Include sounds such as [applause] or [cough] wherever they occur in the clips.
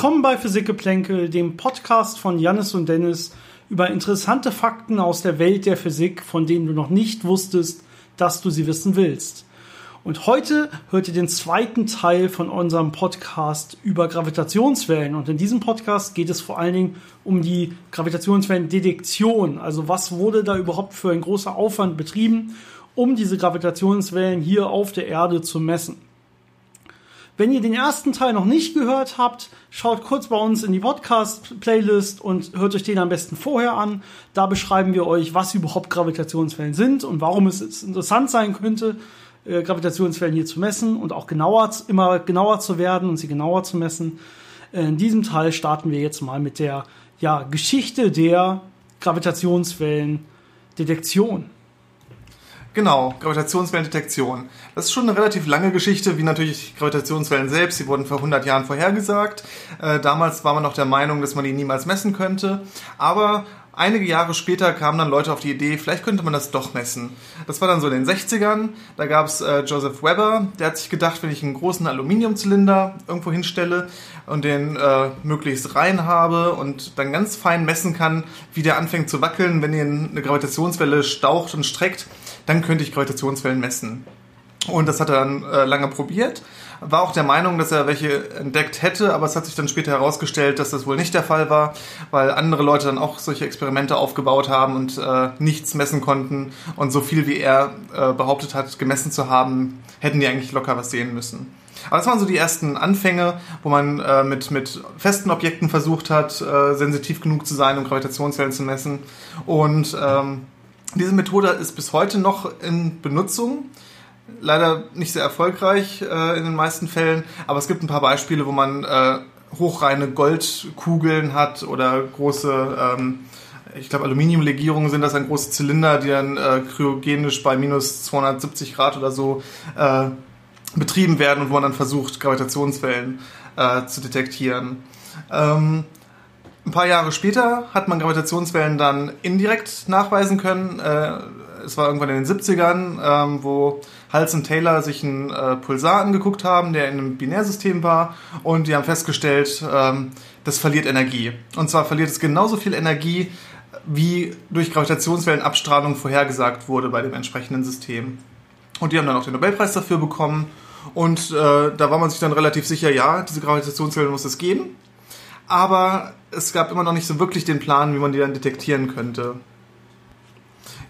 Willkommen bei Physikgeplänkel, dem Podcast von Jannis und Dennis über interessante Fakten aus der Welt der Physik, von denen du noch nicht wusstest, dass du sie wissen willst. Und heute hört ihr den zweiten Teil von unserem Podcast über Gravitationswellen. Und in diesem Podcast geht es vor allen Dingen um die Gravitationswellendetektion. Also was wurde da überhaupt für ein großer Aufwand betrieben, um diese Gravitationswellen hier auf der Erde zu messen. Wenn ihr den ersten Teil noch nicht gehört habt, schaut kurz bei uns in die Podcast-Playlist und hört euch den am besten vorher an. Da beschreiben wir euch, was überhaupt Gravitationswellen sind und warum es interessant sein könnte, äh, Gravitationswellen hier zu messen und auch genauer, immer genauer zu werden und sie genauer zu messen. In diesem Teil starten wir jetzt mal mit der ja, Geschichte der Gravitationswellendetektion. Genau, Gravitationswellendetektion. Das ist schon eine relativ lange Geschichte, wie natürlich Gravitationswellen selbst. Sie wurden vor 100 Jahren vorhergesagt. Äh, damals war man noch der Meinung, dass man die niemals messen könnte. Aber einige Jahre später kamen dann Leute auf die Idee, vielleicht könnte man das doch messen. Das war dann so in den 60ern. Da gab es äh, Joseph Weber, der hat sich gedacht, wenn ich einen großen Aluminiumzylinder irgendwo hinstelle und den äh, möglichst rein habe und dann ganz fein messen kann, wie der anfängt zu wackeln, wenn ihn eine Gravitationswelle staucht und streckt, dann könnte ich Gravitationswellen messen. Und das hat er dann äh, lange probiert. War auch der Meinung, dass er welche entdeckt hätte, aber es hat sich dann später herausgestellt, dass das wohl nicht der Fall war, weil andere Leute dann auch solche Experimente aufgebaut haben und äh, nichts messen konnten. Und so viel wie er äh, behauptet hat, gemessen zu haben, hätten die eigentlich locker was sehen müssen. Aber das waren so die ersten Anfänge, wo man äh, mit, mit festen Objekten versucht hat, äh, sensitiv genug zu sein, um Gravitationswellen zu messen. Und ähm, diese Methode ist bis heute noch in Benutzung. Leider nicht sehr erfolgreich äh, in den meisten Fällen, aber es gibt ein paar Beispiele, wo man äh, hochreine Goldkugeln hat oder große, ähm, ich glaube Aluminiumlegierungen sind das, ein große Zylinder, die dann äh, kryogenisch bei minus 270 Grad oder so äh, betrieben werden und wo man dann versucht, Gravitationswellen äh, zu detektieren. Ähm, ein paar Jahre später hat man Gravitationswellen dann indirekt nachweisen können. Äh, es war irgendwann in den 70ern, ähm, wo Hals und Taylor sich einen äh, Pulsar angeguckt haben, der in einem Binärsystem war und die haben festgestellt, ähm, das verliert Energie. Und zwar verliert es genauso viel Energie, wie durch Gravitationswellenabstrahlung vorhergesagt wurde bei dem entsprechenden System. Und die haben dann auch den Nobelpreis dafür bekommen. Und äh, da war man sich dann relativ sicher, ja, diese Gravitationswellen muss es geben aber es gab immer noch nicht so wirklich den Plan, wie man die dann detektieren könnte.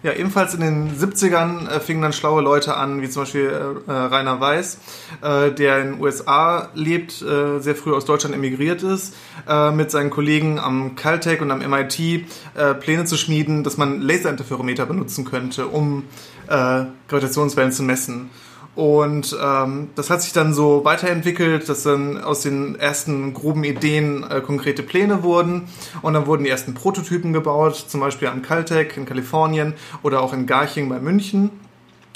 Ja, ebenfalls in den 70ern äh, fingen dann schlaue Leute an, wie zum Beispiel äh, Rainer Weiß, äh, der in den USA lebt, äh, sehr früh aus Deutschland emigriert ist, äh, mit seinen Kollegen am Caltech und am MIT äh, Pläne zu schmieden, dass man Laserinterferometer benutzen könnte, um Gravitationswellen zu messen. Und ähm, das hat sich dann so weiterentwickelt, dass dann aus den ersten groben Ideen äh, konkrete Pläne wurden. Und dann wurden die ersten Prototypen gebaut, zum Beispiel am Caltech in Kalifornien oder auch in Garching bei München.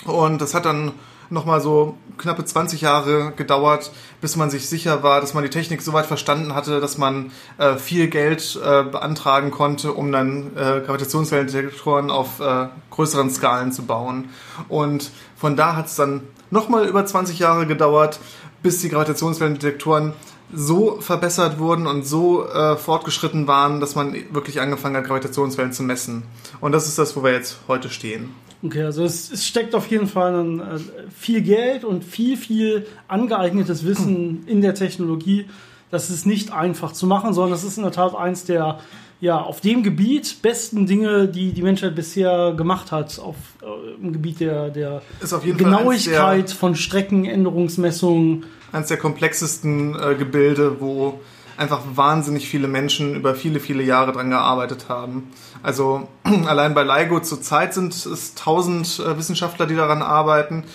Und das hat dann nochmal so knappe 20 Jahre gedauert, bis man sich sicher war, dass man die Technik so weit verstanden hatte, dass man äh, viel Geld äh, beantragen konnte, um dann äh, Gravitationswellendetektoren auf äh, größeren Skalen zu bauen. Und von da hat es dann nochmal über 20 Jahre gedauert, bis die Gravitationswellendetektoren so verbessert wurden und so äh, fortgeschritten waren, dass man wirklich angefangen hat, Gravitationswellen zu messen. Und das ist das, wo wir jetzt heute stehen. Okay, also es, es steckt auf jeden Fall ein, äh, viel Geld und viel, viel angeeignetes Wissen in der Technologie. Das ist nicht einfach zu machen, sondern das ist in der Tat eins der ja, auf dem Gebiet besten Dinge, die die Menschheit bisher gemacht hat, auf, äh, im Gebiet der, der Genauigkeit der, von Streckenänderungsmessungen. Eines der komplexesten äh, Gebilde, wo einfach wahnsinnig viele Menschen über viele, viele Jahre dran gearbeitet haben. Also [clears throat] allein bei LIGO zurzeit sind es tausend äh, Wissenschaftler, die daran arbeiten.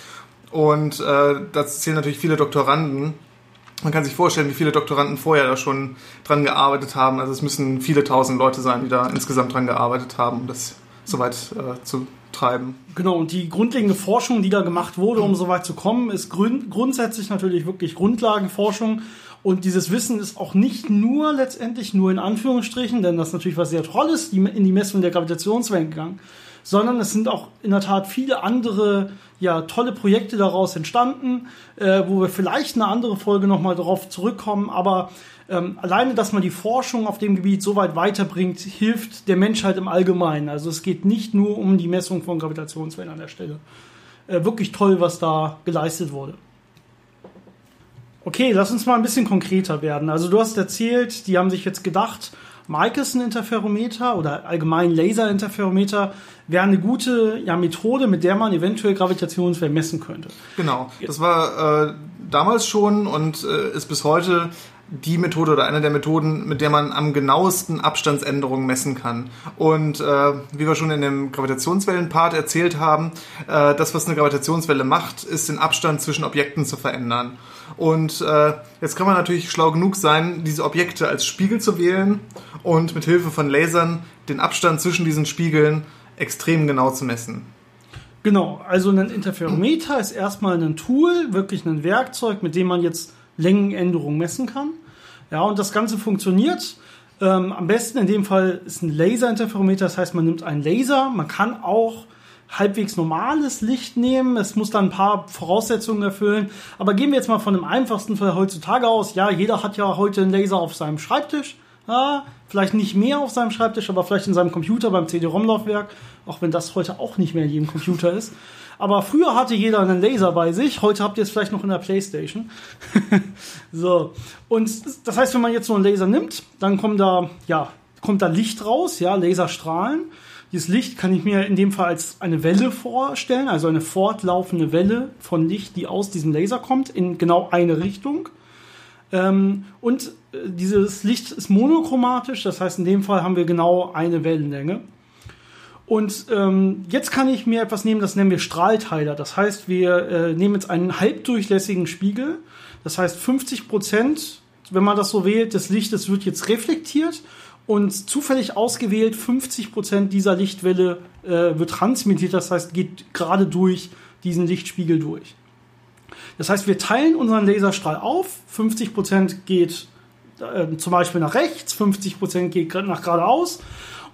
Und äh, dazu zählen natürlich viele Doktoranden. Man kann sich vorstellen, wie viele Doktoranden vorher da schon dran gearbeitet haben. Also es müssen viele tausend Leute sein, die da insgesamt dran gearbeitet haben, um das soweit äh, zu treiben. Genau, und die grundlegende Forschung, die da gemacht wurde, um so weit zu kommen, ist grund grundsätzlich natürlich wirklich Grundlagenforschung. Und dieses Wissen ist auch nicht nur letztendlich nur in Anführungsstrichen, denn das ist natürlich was sehr Tolles, in die Messung der Gravitationswellen gegangen, sondern es sind auch in der Tat viele andere ja, tolle Projekte daraus entstanden, äh, wo wir vielleicht eine andere Folge nochmal darauf zurückkommen. Aber ähm, alleine, dass man die Forschung auf dem Gebiet so weit weiterbringt, hilft der Menschheit im Allgemeinen. Also es geht nicht nur um die Messung von Gravitationswellen an der Stelle. Äh, wirklich toll, was da geleistet wurde. Okay, lass uns mal ein bisschen konkreter werden. Also du hast erzählt, die haben sich jetzt gedacht, Michelson-Interferometer oder allgemein Laser-Interferometer wäre eine gute ja, Methode, mit der man eventuell Gravitationswellen messen könnte. Genau, das war äh, damals schon und äh, ist bis heute die Methode oder eine der Methoden, mit der man am genauesten Abstandsänderungen messen kann. Und äh, wie wir schon in dem Gravitationswellen-Part erzählt haben, äh, das, was eine Gravitationswelle macht, ist den Abstand zwischen Objekten zu verändern. Und äh, jetzt kann man natürlich schlau genug sein, diese Objekte als Spiegel zu wählen und mit Hilfe von Lasern den Abstand zwischen diesen Spiegeln extrem genau zu messen. Genau, also ein Interferometer ist erstmal ein Tool, wirklich ein Werkzeug, mit dem man jetzt Längenänderungen messen kann. Ja, und das Ganze funktioniert. Ähm, am besten in dem Fall ist ein Laserinterferometer, das heißt, man nimmt einen Laser. Man kann auch halbwegs normales Licht nehmen. Es muss dann ein paar Voraussetzungen erfüllen. Aber gehen wir jetzt mal von dem einfachsten Fall heutzutage aus. Ja, jeder hat ja heute einen Laser auf seinem Schreibtisch. Ja, vielleicht nicht mehr auf seinem Schreibtisch, aber vielleicht in seinem Computer beim CD-ROM-Laufwerk. Auch wenn das heute auch nicht mehr in jedem Computer ist. Aber früher hatte jeder einen Laser bei sich, heute habt ihr es vielleicht noch in der Playstation. [laughs] so. Und das heißt, wenn man jetzt so einen Laser nimmt, dann kommt da, ja, kommt da Licht raus, ja, Laserstrahlen. Dieses Licht kann ich mir in dem Fall als eine Welle vorstellen, also eine fortlaufende Welle von Licht, die aus diesem Laser kommt, in genau eine Richtung. Ähm, und äh, dieses Licht ist monochromatisch, das heißt, in dem Fall haben wir genau eine Wellenlänge. Und ähm, jetzt kann ich mir etwas nehmen, das nennen wir Strahlteiler. Das heißt, wir äh, nehmen jetzt einen halbdurchlässigen Spiegel. Das heißt, 50 Prozent, wenn man das so wählt, des Lichtes wird jetzt reflektiert und zufällig ausgewählt 50 Prozent dieser Lichtwelle äh, wird transmittiert. Das heißt, geht gerade durch diesen Lichtspiegel durch. Das heißt, wir teilen unseren Laserstrahl auf. 50 Prozent geht äh, zum Beispiel nach rechts, 50 Prozent geht nach geradeaus.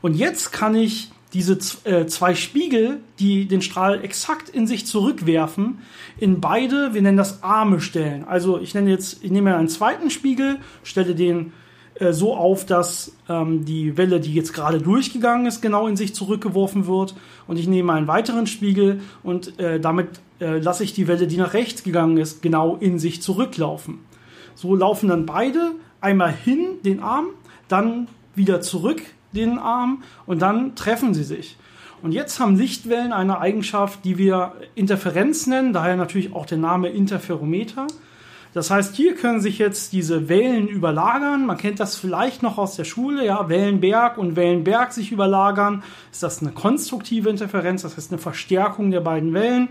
Und jetzt kann ich diese äh, zwei Spiegel, die den Strahl exakt in sich zurückwerfen, in beide, wir nennen das Arme stellen. Also ich nenne jetzt, ich nehme einen zweiten Spiegel, stelle den äh, so auf, dass ähm, die Welle, die jetzt gerade durchgegangen ist, genau in sich zurückgeworfen wird. Und ich nehme einen weiteren Spiegel und äh, damit äh, lasse ich die Welle, die nach rechts gegangen ist, genau in sich zurücklaufen. So laufen dann beide einmal hin, den Arm, dann wieder zurück den Arm und dann treffen sie sich. Und jetzt haben Lichtwellen eine Eigenschaft, die wir Interferenz nennen, daher natürlich auch der Name Interferometer. Das heißt, hier können sich jetzt diese Wellen überlagern. Man kennt das vielleicht noch aus der Schule, ja, Wellenberg und Wellenberg sich überlagern. Ist das eine konstruktive Interferenz, das heißt eine Verstärkung der beiden Wellen.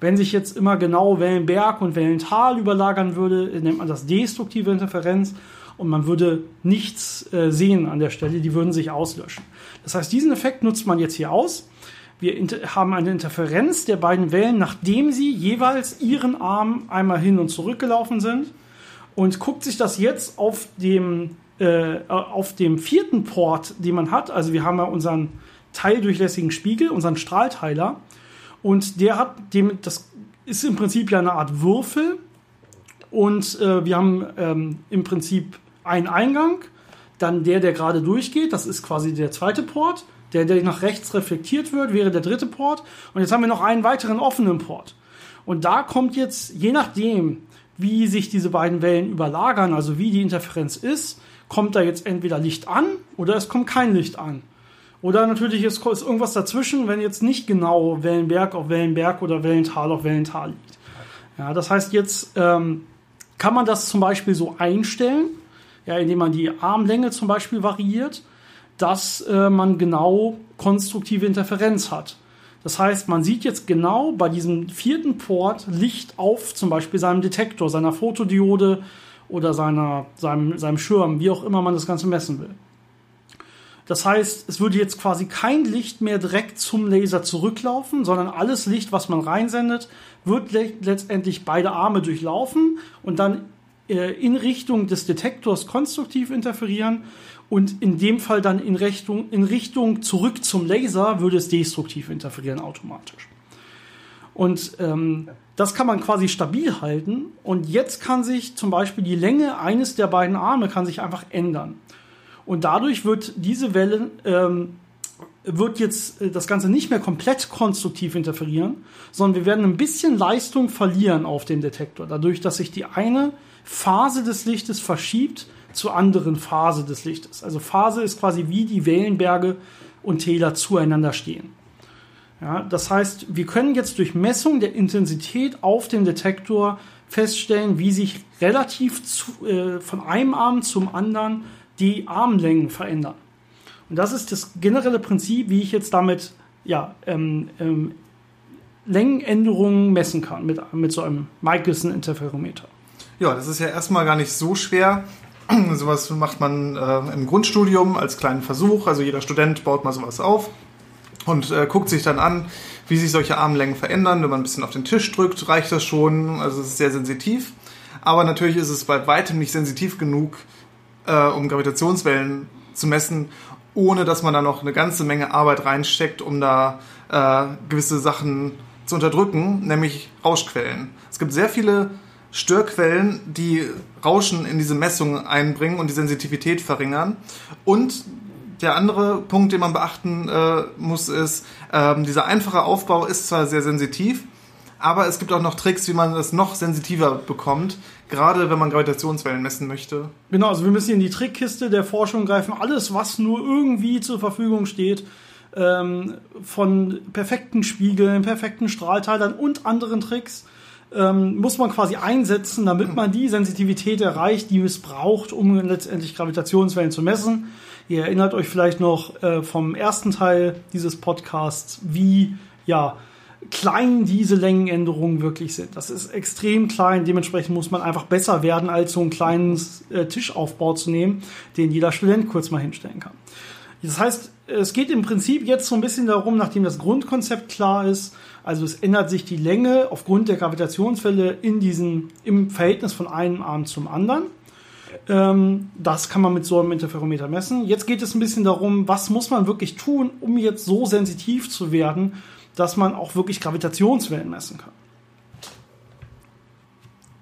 Wenn sich jetzt immer genau Wellenberg und Wellental überlagern würde, nennt man das destruktive Interferenz und man würde nichts äh, sehen an der Stelle, die würden sich auslöschen. Das heißt, diesen Effekt nutzt man jetzt hier aus. Wir haben eine Interferenz der beiden Wellen, nachdem sie jeweils ihren Arm einmal hin und zurück gelaufen sind und guckt sich das jetzt auf dem, äh, auf dem vierten Port, den man hat. Also wir haben ja unseren teildurchlässigen Spiegel, unseren Strahlteiler und der hat dem, das ist im Prinzip ja eine Art Würfel und äh, wir haben ähm, im Prinzip ein Eingang, dann der, der gerade durchgeht, das ist quasi der zweite Port. Der, der nach rechts reflektiert wird, wäre der dritte Port. Und jetzt haben wir noch einen weiteren offenen Port. Und da kommt jetzt, je nachdem, wie sich diese beiden Wellen überlagern, also wie die Interferenz ist, kommt da jetzt entweder Licht an oder es kommt kein Licht an. Oder natürlich ist, ist irgendwas dazwischen, wenn jetzt nicht genau Wellenberg auf Wellenberg oder Wellental auf Wellental liegt. Ja, das heißt, jetzt ähm, kann man das zum Beispiel so einstellen, ja, indem man die Armlänge zum Beispiel variiert, dass äh, man genau konstruktive Interferenz hat. Das heißt, man sieht jetzt genau bei diesem vierten Port Licht auf zum Beispiel seinem Detektor, seiner Fotodiode oder seiner, seinem, seinem Schirm, wie auch immer man das Ganze messen will. Das heißt, es würde jetzt quasi kein Licht mehr direkt zum Laser zurücklaufen, sondern alles Licht, was man reinsendet, wird le letztendlich beide Arme durchlaufen und dann äh, in Richtung des Detektors konstruktiv interferieren und in dem Fall dann in Richtung, in Richtung zurück zum Laser würde es destruktiv interferieren automatisch. Und ähm, das kann man quasi stabil halten. Und jetzt kann sich zum Beispiel die Länge eines der beiden Arme kann sich einfach ändern. Und dadurch wird diese Welle ähm, wird jetzt äh, das Ganze nicht mehr komplett konstruktiv interferieren, sondern wir werden ein bisschen Leistung verlieren auf dem Detektor, dadurch, dass sich die eine Phase des Lichtes verschiebt zur anderen Phase des Lichtes. Also Phase ist quasi wie die Wellenberge und Täler zueinander stehen. Ja, das heißt, wir können jetzt durch Messung der Intensität auf dem Detektor feststellen, wie sich relativ zu, äh, von einem Arm zum anderen die Armlängen verändern. Und das ist das generelle Prinzip, wie ich jetzt damit ja, ähm, ähm, Längenänderungen messen kann mit, mit so einem Michelson-Interferometer. Ja, das ist ja erstmal gar nicht so schwer. [clears throat] sowas macht man äh, im Grundstudium als kleinen Versuch. Also jeder Student baut mal sowas auf und äh, guckt sich dann an, wie sich solche Armlängen verändern. Wenn man ein bisschen auf den Tisch drückt, reicht das schon. Also es ist sehr sensitiv. Aber natürlich ist es bei weitem nicht sensitiv genug, äh, um Gravitationswellen zu messen ohne dass man da noch eine ganze Menge Arbeit reinsteckt, um da äh, gewisse Sachen zu unterdrücken, nämlich Rauschquellen. Es gibt sehr viele Störquellen, die Rauschen in diese Messung einbringen und die Sensitivität verringern. Und der andere Punkt, den man beachten äh, muss, ist, äh, dieser einfache Aufbau ist zwar sehr sensitiv, aber es gibt auch noch Tricks, wie man es noch sensitiver bekommt, gerade wenn man Gravitationswellen messen möchte. Genau, also wir müssen in die Trickkiste der Forschung greifen. Alles, was nur irgendwie zur Verfügung steht, ähm, von perfekten Spiegeln, perfekten Strahlteilern und anderen Tricks, ähm, muss man quasi einsetzen, damit man die Sensitivität erreicht, die es braucht, um letztendlich Gravitationswellen zu messen. Ihr erinnert euch vielleicht noch äh, vom ersten Teil dieses Podcasts, wie ja klein diese Längenänderungen wirklich sind. Das ist extrem klein. Dementsprechend muss man einfach besser werden, als so einen kleinen äh, Tischaufbau zu nehmen, den jeder Student kurz mal hinstellen kann. Das heißt, es geht im Prinzip jetzt so ein bisschen darum, nachdem das Grundkonzept klar ist, also es ändert sich die Länge aufgrund der Gravitationswelle in diesem, im Verhältnis von einem Arm zum anderen. Ähm, das kann man mit so einem Interferometer messen. Jetzt geht es ein bisschen darum, was muss man wirklich tun, um jetzt so sensitiv zu werden, dass man auch wirklich Gravitationswellen messen kann.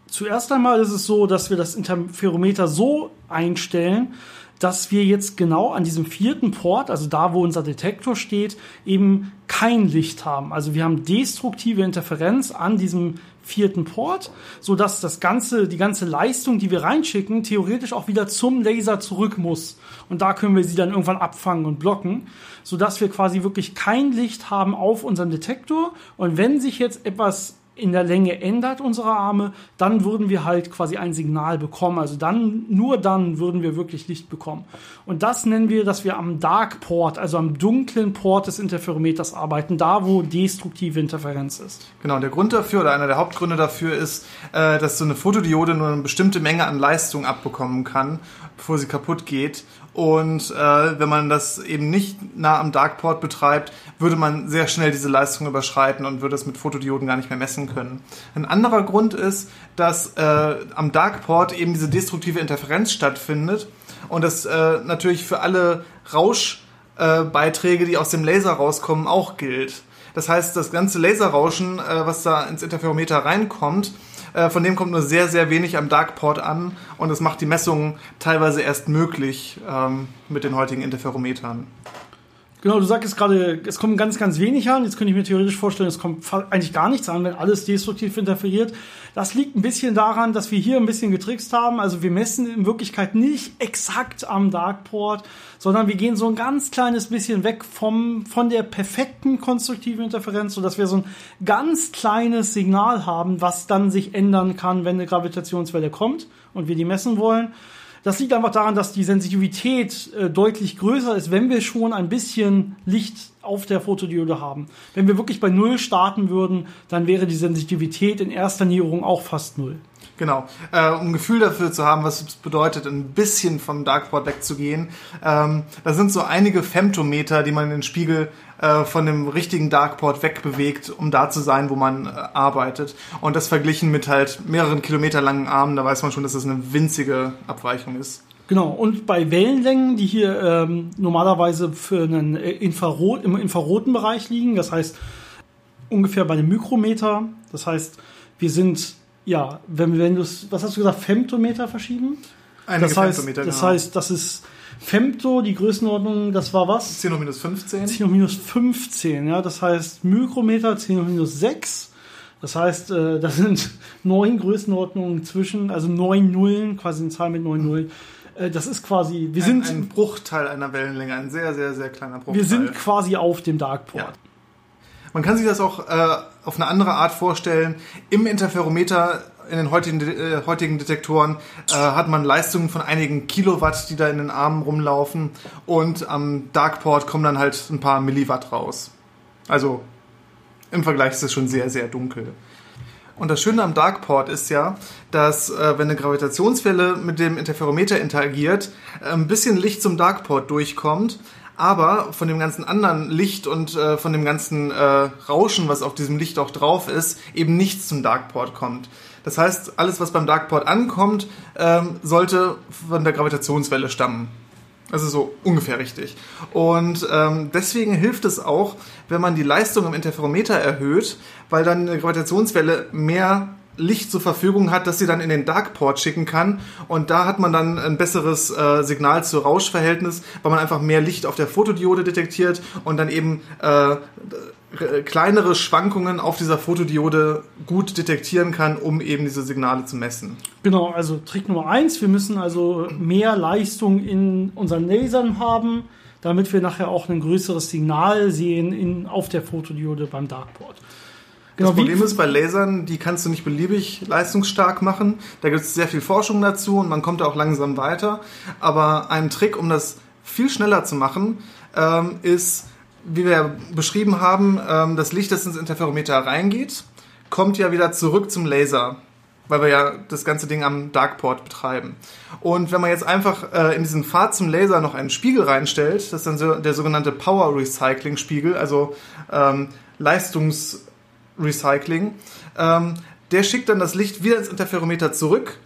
Zuerst einmal ist es so, dass wir das Interferometer so einstellen, dass wir jetzt genau an diesem vierten Port, also da, wo unser Detektor steht, eben kein Licht haben. Also wir haben destruktive Interferenz an diesem vierten Port, so dass das ganze, die ganze Leistung, die wir reinschicken, theoretisch auch wieder zum Laser zurück muss. Und da können wir sie dann irgendwann abfangen und blocken, so dass wir quasi wirklich kein Licht haben auf unserem Detektor. Und wenn sich jetzt etwas in der Länge ändert unsere Arme, dann würden wir halt quasi ein Signal bekommen. Also dann, nur dann würden wir wirklich Licht bekommen. Und das nennen wir, dass wir am Dark Port, also am dunklen Port des Interferometers arbeiten, da wo destruktive Interferenz ist. Genau, der Grund dafür oder einer der Hauptgründe dafür ist, äh, dass so eine Fotodiode nur eine bestimmte Menge an Leistung abbekommen kann, bevor sie kaputt geht. Und äh, wenn man das eben nicht nah am Darkport betreibt, würde man sehr schnell diese Leistung überschreiten und würde es mit Fotodioden gar nicht mehr messen können. Ein anderer Grund ist, dass äh, am Darkport eben diese destruktive Interferenz stattfindet und das äh, natürlich für alle Rauschbeiträge, äh, die aus dem Laser rauskommen, auch gilt. Das heißt, das ganze Laserrauschen, äh, was da ins Interferometer reinkommt, äh, von dem kommt nur sehr, sehr wenig am Darkport an und es macht die Messungen teilweise erst möglich ähm, mit den heutigen Interferometern. Genau, du sagst gerade, es kommt ganz, ganz wenig an. Jetzt könnte ich mir theoretisch vorstellen, es kommt eigentlich gar nichts an, wenn alles destruktiv interferiert. Das liegt ein bisschen daran, dass wir hier ein bisschen getrickst haben. Also wir messen in Wirklichkeit nicht exakt am Darkport, sondern wir gehen so ein ganz kleines bisschen weg vom, von der perfekten konstruktiven Interferenz, sodass wir so ein ganz kleines Signal haben, was dann sich ändern kann, wenn eine Gravitationswelle kommt und wir die messen wollen. Das liegt einfach daran, dass die Sensitivität äh, deutlich größer ist, wenn wir schon ein bisschen Licht auf der Fotodiode haben. Wenn wir wirklich bei Null starten würden, dann wäre die Sensitivität in erster Näherung auch fast Null. Genau. Äh, um ein Gefühl dafür zu haben, was es bedeutet, ein bisschen vom Darkport wegzugehen. Ähm, da sind so einige Femtometer, die man in den Spiegel äh, von dem richtigen Darkport wegbewegt, um da zu sein, wo man äh, arbeitet. Und das verglichen mit halt mehreren Kilometer langen Armen, da weiß man schon, dass das eine winzige Abweichung ist. Genau, und bei Wellenlängen, die hier ähm, normalerweise für einen Infrarot, im infraroten Bereich liegen, das heißt ungefähr bei einem Mikrometer, das heißt, wir sind ja, wenn, wenn du was hast du gesagt, Femtometer verschieben? Einige das heißt, Femtometer, das genau. heißt, das ist Femto, die Größenordnung, das war was? 10 hoch minus 15. 10 hoch minus 15, ja, das heißt Mikrometer 10 hoch minus 6. Das heißt, äh, das sind [laughs] neun Größenordnungen zwischen, also neun Nullen, quasi eine Zahl mit neun Nullen. Äh, das ist quasi, wir sind, ein, ein Bruchteil einer Wellenlänge, ein sehr, sehr, sehr kleiner Bruchteil. wir sind quasi auf dem Darkport. Ja. Man kann sich das auch äh, auf eine andere Art vorstellen. Im Interferometer in den heutigen, äh, heutigen Detektoren äh, hat man Leistungen von einigen Kilowatt, die da in den Armen rumlaufen. Und am Darkport kommen dann halt ein paar Milliwatt raus. Also im Vergleich ist es schon sehr, sehr dunkel. Und das Schöne am Darkport ist ja, dass äh, wenn eine Gravitationswelle mit dem Interferometer interagiert, ein bisschen Licht zum Darkport durchkommt, aber von dem ganzen anderen Licht und äh, von dem ganzen äh, Rauschen, was auf diesem Licht auch drauf ist, eben nichts zum Darkport kommt. Das heißt, alles, was beim Darkport ankommt, ähm, sollte von der Gravitationswelle stammen. Also so ungefähr richtig. Und ähm, deswegen hilft es auch, wenn man die Leistung im Interferometer erhöht, weil dann eine Gravitationswelle mehr Licht zur Verfügung hat, das sie dann in den Darkport schicken kann. Und da hat man dann ein besseres äh, Signal zu Rauschverhältnis, weil man einfach mehr Licht auf der Fotodiode detektiert und dann eben äh, kleinere Schwankungen auf dieser Fotodiode gut detektieren kann, um eben diese Signale zu messen. Genau, also Trick Nummer eins, wir müssen also mehr Leistung in unseren Lasern haben, damit wir nachher auch ein größeres Signal sehen in, auf der Fotodiode beim Darkport. Genau, das Problem ist bei Lasern, die kannst du nicht beliebig leistungsstark machen. Da gibt es sehr viel Forschung dazu und man kommt da auch langsam weiter. Aber ein Trick, um das viel schneller zu machen, ähm, ist, wie wir beschrieben haben, ähm, das Licht, das ins Interferometer reingeht, kommt ja wieder zurück zum Laser, weil wir ja das ganze Ding am Darkport betreiben. Und wenn man jetzt einfach äh, in diesen Pfad zum Laser noch einen Spiegel reinstellt, das ist dann so der sogenannte Power Recycling Spiegel, also ähm, Leistungsrecycling, ähm, der schickt dann das Licht wieder ins Interferometer zurück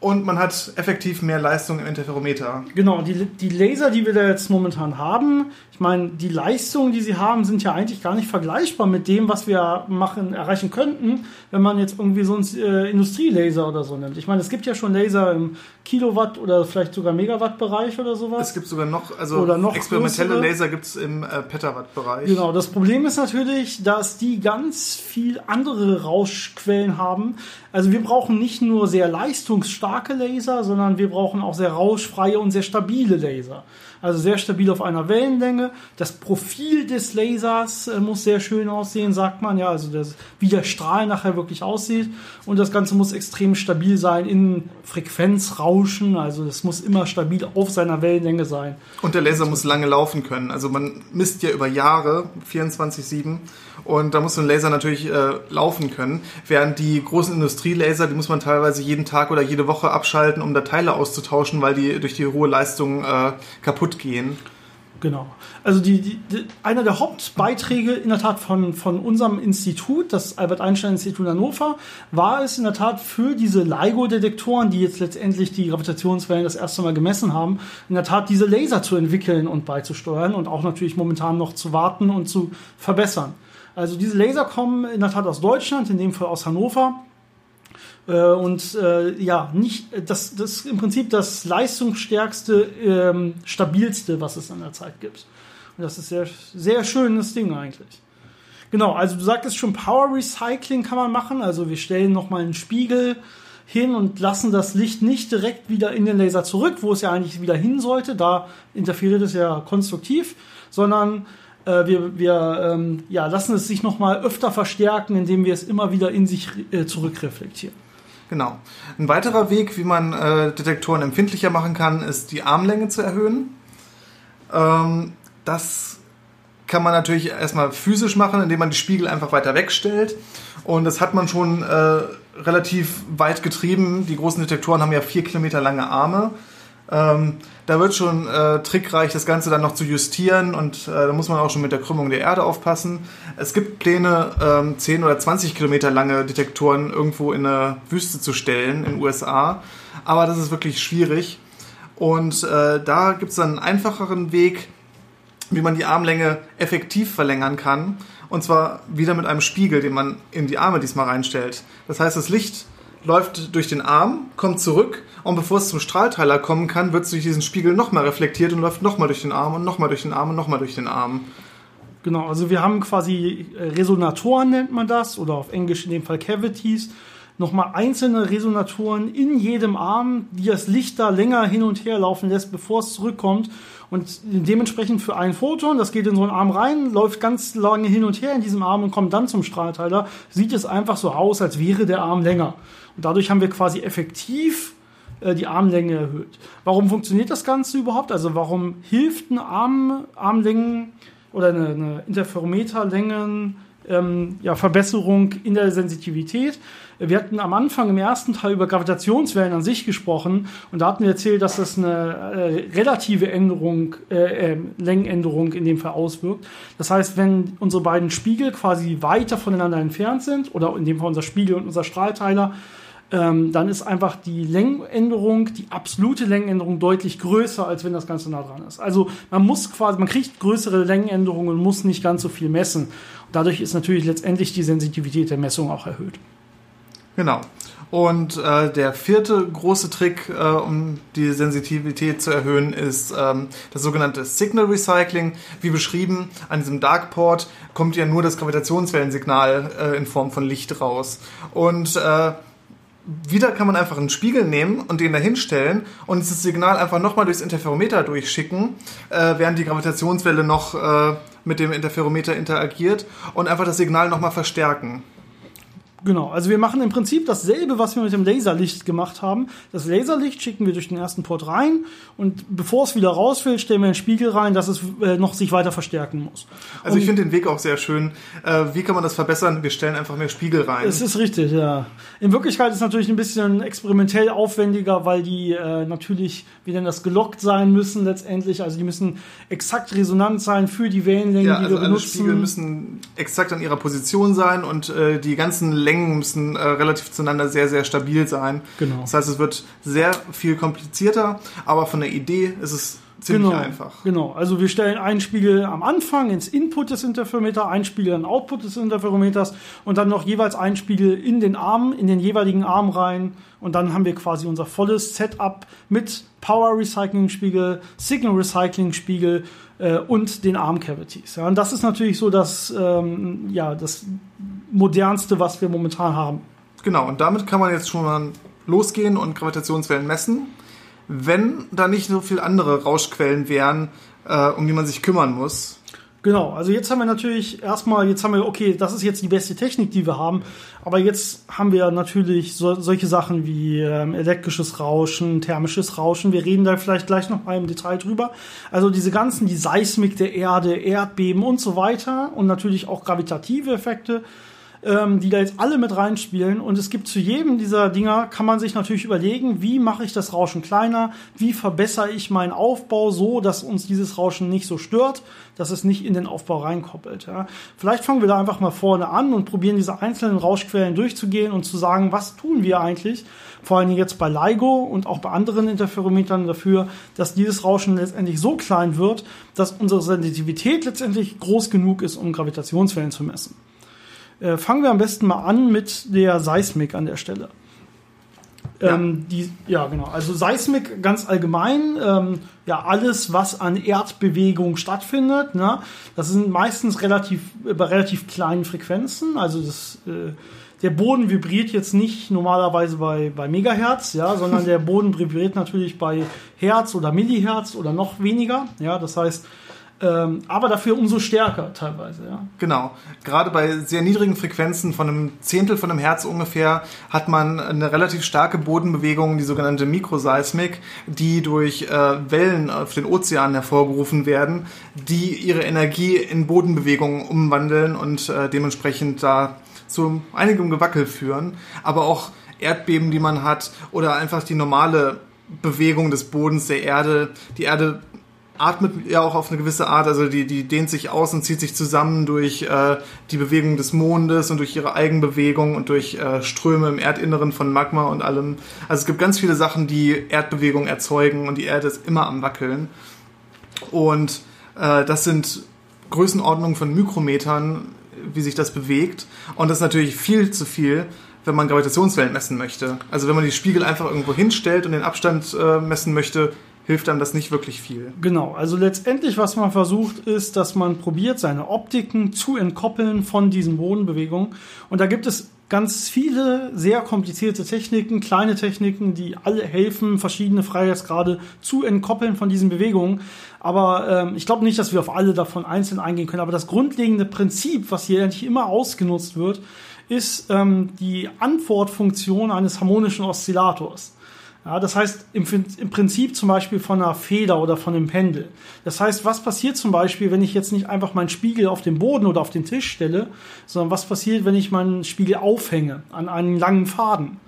und man hat effektiv mehr Leistung im Interferometer. Genau, die, die Laser, die wir da jetzt momentan haben, ich meine, die Leistungen, die sie haben, sind ja eigentlich gar nicht vergleichbar mit dem, was wir machen, erreichen könnten, wenn man jetzt irgendwie so einen äh, Industrielaser oder so nimmt. Ich meine, es gibt ja schon Laser im Kilowatt oder vielleicht sogar Megawatt-Bereich oder sowas. Es gibt sogar noch, also Oder noch experimentelle größere. Laser gibt es im äh, Petawatt-Bereich. Genau, das Problem ist natürlich, dass die ganz viel andere Rauschquellen haben. Also wir brauchen nicht nur sehr leistungsstarke Laser, sondern wir brauchen auch sehr rauschfreie und sehr stabile Laser. Also sehr stabil auf einer Wellenlänge. Das Profil des Lasers äh, muss sehr schön aussehen, sagt man ja. Also das, wie der Strahl nachher wirklich aussieht. Und das Ganze muss extrem stabil sein in Frequenzrauschen. Also das muss immer stabil auf seiner Wellenlänge sein. Und der Laser muss lange laufen können. Also man misst ja über Jahre, 24-7. Und da muss ein Laser natürlich äh, laufen können. Während die großen Industrielaser, die muss man teilweise jeden Tag oder jede Woche abschalten, um da Teile auszutauschen, weil die durch die hohe Leistung äh, kaputt gehen. Genau. Also die, die, die, einer der Hauptbeiträge in der Tat von, von unserem Institut, das Albert Einstein Institut Hannover, war es in der Tat für diese LIGO-Detektoren, die jetzt letztendlich die Gravitationswellen das erste Mal gemessen haben, in der Tat diese Laser zu entwickeln und beizusteuern und auch natürlich momentan noch zu warten und zu verbessern. Also diese Laser kommen in der Tat aus Deutschland, in dem Fall aus Hannover. Äh, und äh, ja, nicht das, das ist im Prinzip das leistungsstärkste, ähm, stabilste, was es an der Zeit gibt. Und das ist sehr, sehr schönes Ding eigentlich. Genau, also du sagtest schon, Power Recycling kann man machen. Also wir stellen nochmal einen Spiegel hin und lassen das Licht nicht direkt wieder in den Laser zurück, wo es ja eigentlich wieder hin sollte. Da interferiert es ja konstruktiv, sondern äh, wir, wir ähm, ja, lassen es sich nochmal öfter verstärken, indem wir es immer wieder in sich äh, zurückreflektieren. Genau. Ein weiterer Weg, wie man äh, Detektoren empfindlicher machen kann, ist die Armlänge zu erhöhen. Ähm, das kann man natürlich erstmal physisch machen, indem man die Spiegel einfach weiter wegstellt. Und das hat man schon äh, relativ weit getrieben. Die großen Detektoren haben ja vier Kilometer lange Arme. Ähm, da wird schon äh, trickreich, das Ganze dann noch zu justieren und äh, da muss man auch schon mit der Krümmung der Erde aufpassen. Es gibt Pläne, ähm, 10 oder 20 Kilometer lange Detektoren irgendwo in eine Wüste zu stellen in den USA, aber das ist wirklich schwierig. Und äh, da gibt es dann einen einfacheren Weg, wie man die Armlänge effektiv verlängern kann. Und zwar wieder mit einem Spiegel, den man in die Arme diesmal reinstellt. Das heißt, das Licht läuft durch den Arm, kommt zurück und bevor es zum Strahlteiler kommen kann, wird es durch diesen Spiegel nochmal reflektiert und läuft nochmal durch den Arm und nochmal durch den Arm und nochmal durch den Arm. Genau, also wir haben quasi Resonatoren nennt man das oder auf Englisch in dem Fall Cavities. Nochmal einzelne Resonatoren in jedem Arm, die das Licht da länger hin und her laufen lässt, bevor es zurückkommt. Und dementsprechend für ein Photon, das geht in so einen Arm rein, läuft ganz lange hin und her in diesem Arm und kommt dann zum Strahlteiler, sieht es einfach so aus, als wäre der Arm länger. Und dadurch haben wir quasi effektiv äh, die Armlänge erhöht. Warum funktioniert das Ganze überhaupt? Also warum hilft eine Arm, Armlängen oder eine, eine Interferometerlängen ähm, ja, Verbesserung in der Sensitivität? Wir hatten am Anfang im ersten Teil über Gravitationswellen an sich gesprochen und da hatten wir erzählt, dass das eine äh, relative Änderung, äh, äh, Längenänderung in dem Fall auswirkt. Das heißt, wenn unsere beiden Spiegel quasi weiter voneinander entfernt sind oder in dem Fall unser Spiegel und unser Strahlteiler, ähm, dann ist einfach die Längenänderung, die absolute Längenänderung deutlich größer, als wenn das Ganze nah dran ist. Also man muss quasi, man kriegt größere Längenänderungen und muss nicht ganz so viel messen. Dadurch ist natürlich letztendlich die Sensitivität der Messung auch erhöht. Genau. Und äh, der vierte große Trick, äh, um die Sensitivität zu erhöhen, ist ähm, das sogenannte Signal Recycling. Wie beschrieben, an diesem Darkport kommt ja nur das Gravitationswellensignal äh, in Form von Licht raus. Und äh, wieder kann man einfach einen Spiegel nehmen und den da hinstellen und dieses Signal einfach nochmal durchs Interferometer durchschicken, äh, während die Gravitationswelle noch äh, mit dem Interferometer interagiert und einfach das Signal nochmal verstärken. Genau, also wir machen im Prinzip dasselbe, was wir mit dem Laserlicht gemacht haben. Das Laserlicht schicken wir durch den ersten Port rein und bevor es wieder raus will, stellen wir einen Spiegel rein, dass es äh, noch sich weiter verstärken muss. Also und ich finde den Weg auch sehr schön. Äh, wie kann man das verbessern? Wir stellen einfach mehr Spiegel rein. Es ist richtig, ja. In Wirklichkeit ist es natürlich ein bisschen experimentell aufwendiger, weil die äh, natürlich, wie denn das, gelockt sein müssen letztendlich. Also die müssen exakt resonant sein für die Wellenlängen, ja, also die wir alle benutzen. Spiegel müssen exakt an ihrer Position sein und äh, die ganzen Längen müssen äh, relativ zueinander sehr, sehr stabil sein. Genau. Das heißt, es wird sehr viel komplizierter, aber von der Idee ist es ziemlich genau, einfach. Genau, also wir stellen einen Spiegel am Anfang ins Input des Interferometers, einen Spiegel in den Output des Interferometers und dann noch jeweils einen Spiegel in den Arm, in den jeweiligen Arm rein und dann haben wir quasi unser volles Setup mit Power Recycling Spiegel, Signal Recycling Spiegel äh, und den Arm Cavities. Ja, und das ist natürlich so das, ähm, ja, das modernste, was wir momentan haben. Genau, und damit kann man jetzt schon mal losgehen und Gravitationswellen messen, wenn da nicht so viele andere Rauschquellen wären, äh, um die man sich kümmern muss. Genau, also jetzt haben wir natürlich erstmal, jetzt haben wir, okay, das ist jetzt die beste Technik, die wir haben, aber jetzt haben wir natürlich so, solche Sachen wie ähm, elektrisches Rauschen, thermisches Rauschen, wir reden da vielleicht gleich noch mal im Detail drüber. Also diese ganzen, die Seismik der Erde, Erdbeben und so weiter und natürlich auch gravitative Effekte ähm, die da jetzt alle mit reinspielen. Und es gibt zu jedem dieser Dinger, kann man sich natürlich überlegen, wie mache ich das Rauschen kleiner, wie verbessere ich meinen Aufbau so, dass uns dieses Rauschen nicht so stört, dass es nicht in den Aufbau reinkoppelt. Ja. Vielleicht fangen wir da einfach mal vorne an und probieren diese einzelnen Rauschquellen durchzugehen und zu sagen, was tun wir eigentlich, vor allem jetzt bei LIGO und auch bei anderen Interferometern dafür, dass dieses Rauschen letztendlich so klein wird, dass unsere Sensitivität letztendlich groß genug ist, um Gravitationswellen zu messen. Äh, fangen wir am besten mal an mit der Seismik an der Stelle. Ja. Ähm, die, ja, genau. Also Seismik ganz allgemein, ähm, ja, alles, was an Erdbewegung stattfindet, ne? das sind meistens relativ, bei relativ kleinen Frequenzen. Also das, äh, der Boden vibriert jetzt nicht normalerweise bei, bei Megahertz, ja, [laughs] sondern der Boden vibriert natürlich bei Hertz oder Millihertz oder noch weniger. Ja, das heißt, ähm, aber dafür umso stärker teilweise, ja. Genau. Gerade bei sehr niedrigen Frequenzen von einem Zehntel von einem Herz ungefähr hat man eine relativ starke Bodenbewegung, die sogenannte Mikroseismik, die durch äh, Wellen auf den Ozeanen hervorgerufen werden, die ihre Energie in Bodenbewegungen umwandeln und äh, dementsprechend da zu einigem Gewackel führen, aber auch Erdbeben, die man hat oder einfach die normale Bewegung des Bodens, der Erde. Die Erde atmet ja auch auf eine gewisse Art, also die, die dehnt sich aus und zieht sich zusammen durch äh, die Bewegung des Mondes und durch ihre Eigenbewegung und durch äh, Ströme im Erdinneren von Magma und allem. Also es gibt ganz viele Sachen, die Erdbewegung erzeugen und die Erde ist immer am Wackeln. Und äh, das sind Größenordnungen von Mikrometern, wie sich das bewegt. Und das ist natürlich viel zu viel, wenn man Gravitationswellen messen möchte. Also wenn man die Spiegel einfach irgendwo hinstellt und den Abstand äh, messen möchte, hilft einem das nicht wirklich viel. Genau, also letztendlich, was man versucht, ist, dass man probiert, seine Optiken zu entkoppeln von diesen Bodenbewegungen. Und da gibt es ganz viele sehr komplizierte Techniken, kleine Techniken, die alle helfen, verschiedene Freiheitsgrade zu entkoppeln von diesen Bewegungen. Aber ähm, ich glaube nicht, dass wir auf alle davon einzeln eingehen können. Aber das grundlegende Prinzip, was hier eigentlich immer ausgenutzt wird, ist ähm, die Antwortfunktion eines harmonischen Oszillators. Ja, das heißt im, im, Prinzip zum Beispiel von einer Feder oder von einem Pendel. Das heißt, was passiert zum Beispiel, wenn ich jetzt nicht einfach meinen Spiegel auf den Boden oder auf den Tisch stelle, sondern was passiert, wenn ich meinen Spiegel aufhänge an einen langen Faden?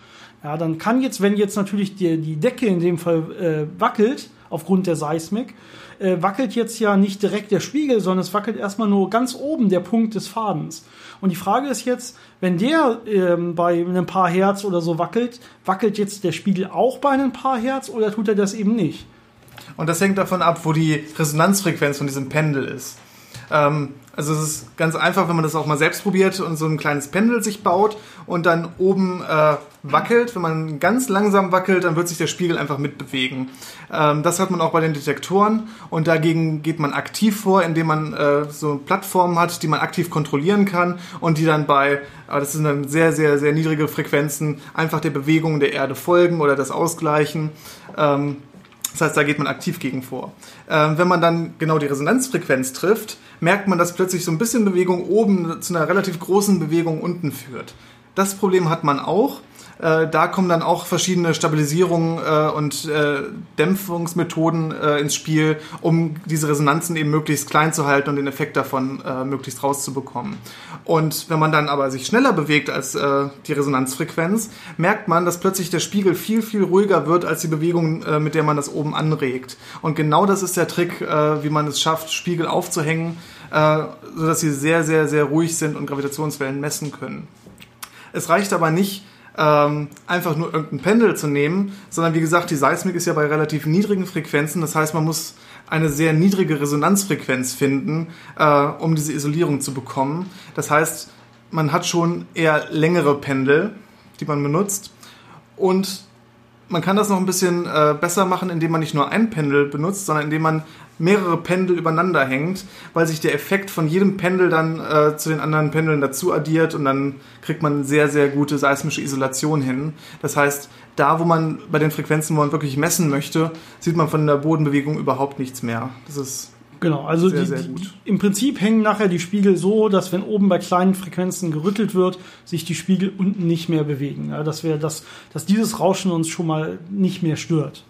Ja, dann kann jetzt, wenn jetzt natürlich die, die Decke in dem Fall äh, wackelt, aufgrund der Seismik, äh, wackelt jetzt ja nicht direkt der Spiegel, sondern es wackelt erstmal nur ganz oben der Punkt des Fadens. Und die Frage ist jetzt, wenn der ähm, bei einem paar Hertz oder so wackelt, wackelt jetzt der Spiegel auch bei einem paar Hertz oder tut er das eben nicht? Und das hängt davon ab, wo die Resonanzfrequenz von diesem Pendel ist. Ähm, also es ist ganz einfach, wenn man das auch mal selbst probiert und so ein kleines Pendel sich baut und dann oben äh, wackelt. Wenn man ganz langsam wackelt, dann wird sich der Spiegel einfach mitbewegen. Ähm, das hat man auch bei den Detektoren und dagegen geht man aktiv vor, indem man äh, so Plattformen hat, die man aktiv kontrollieren kann und die dann bei, aber das sind dann sehr, sehr, sehr niedrige Frequenzen, einfach der Bewegung der Erde folgen oder das ausgleichen. Ähm, das heißt, da geht man aktiv gegen vor. Ähm, wenn man dann genau die Resonanzfrequenz trifft, merkt man, dass plötzlich so ein bisschen Bewegung oben zu einer relativ großen Bewegung unten führt. Das Problem hat man auch. Äh, da kommen dann auch verschiedene Stabilisierungen äh, und äh, Dämpfungsmethoden äh, ins Spiel, um diese Resonanzen eben möglichst klein zu halten und den Effekt davon äh, möglichst rauszubekommen. Und wenn man dann aber sich schneller bewegt als äh, die Resonanzfrequenz, merkt man, dass plötzlich der Spiegel viel, viel ruhiger wird als die Bewegung, mit der man das oben anregt. Und genau das ist der Trick, wie man es schafft, Spiegel aufzuhängen, sodass sie sehr, sehr, sehr ruhig sind und Gravitationswellen messen können. Es reicht aber nicht, ähm, einfach nur irgendein Pendel zu nehmen, sondern wie gesagt, die Seismik ist ja bei relativ niedrigen Frequenzen. Das heißt, man muss eine sehr niedrige Resonanzfrequenz finden, äh, um diese Isolierung zu bekommen. Das heißt, man hat schon eher längere Pendel, die man benutzt. Und man kann das noch ein bisschen äh, besser machen, indem man nicht nur ein Pendel benutzt, sondern indem man mehrere Pendel übereinander hängt, weil sich der Effekt von jedem Pendel dann äh, zu den anderen Pendeln dazu addiert und dann kriegt man sehr, sehr gute seismische Isolation hin. Das heißt, da, wo man bei den Frequenzen, wo man wirklich messen möchte, sieht man von der Bodenbewegung überhaupt nichts mehr. Das ist Genau, also sehr, die, sehr die, im Prinzip hängen nachher die Spiegel so, dass wenn oben bei kleinen Frequenzen gerüttelt wird, sich die Spiegel unten nicht mehr bewegen. Ja, dass wir das, dass dieses Rauschen uns schon mal nicht mehr stört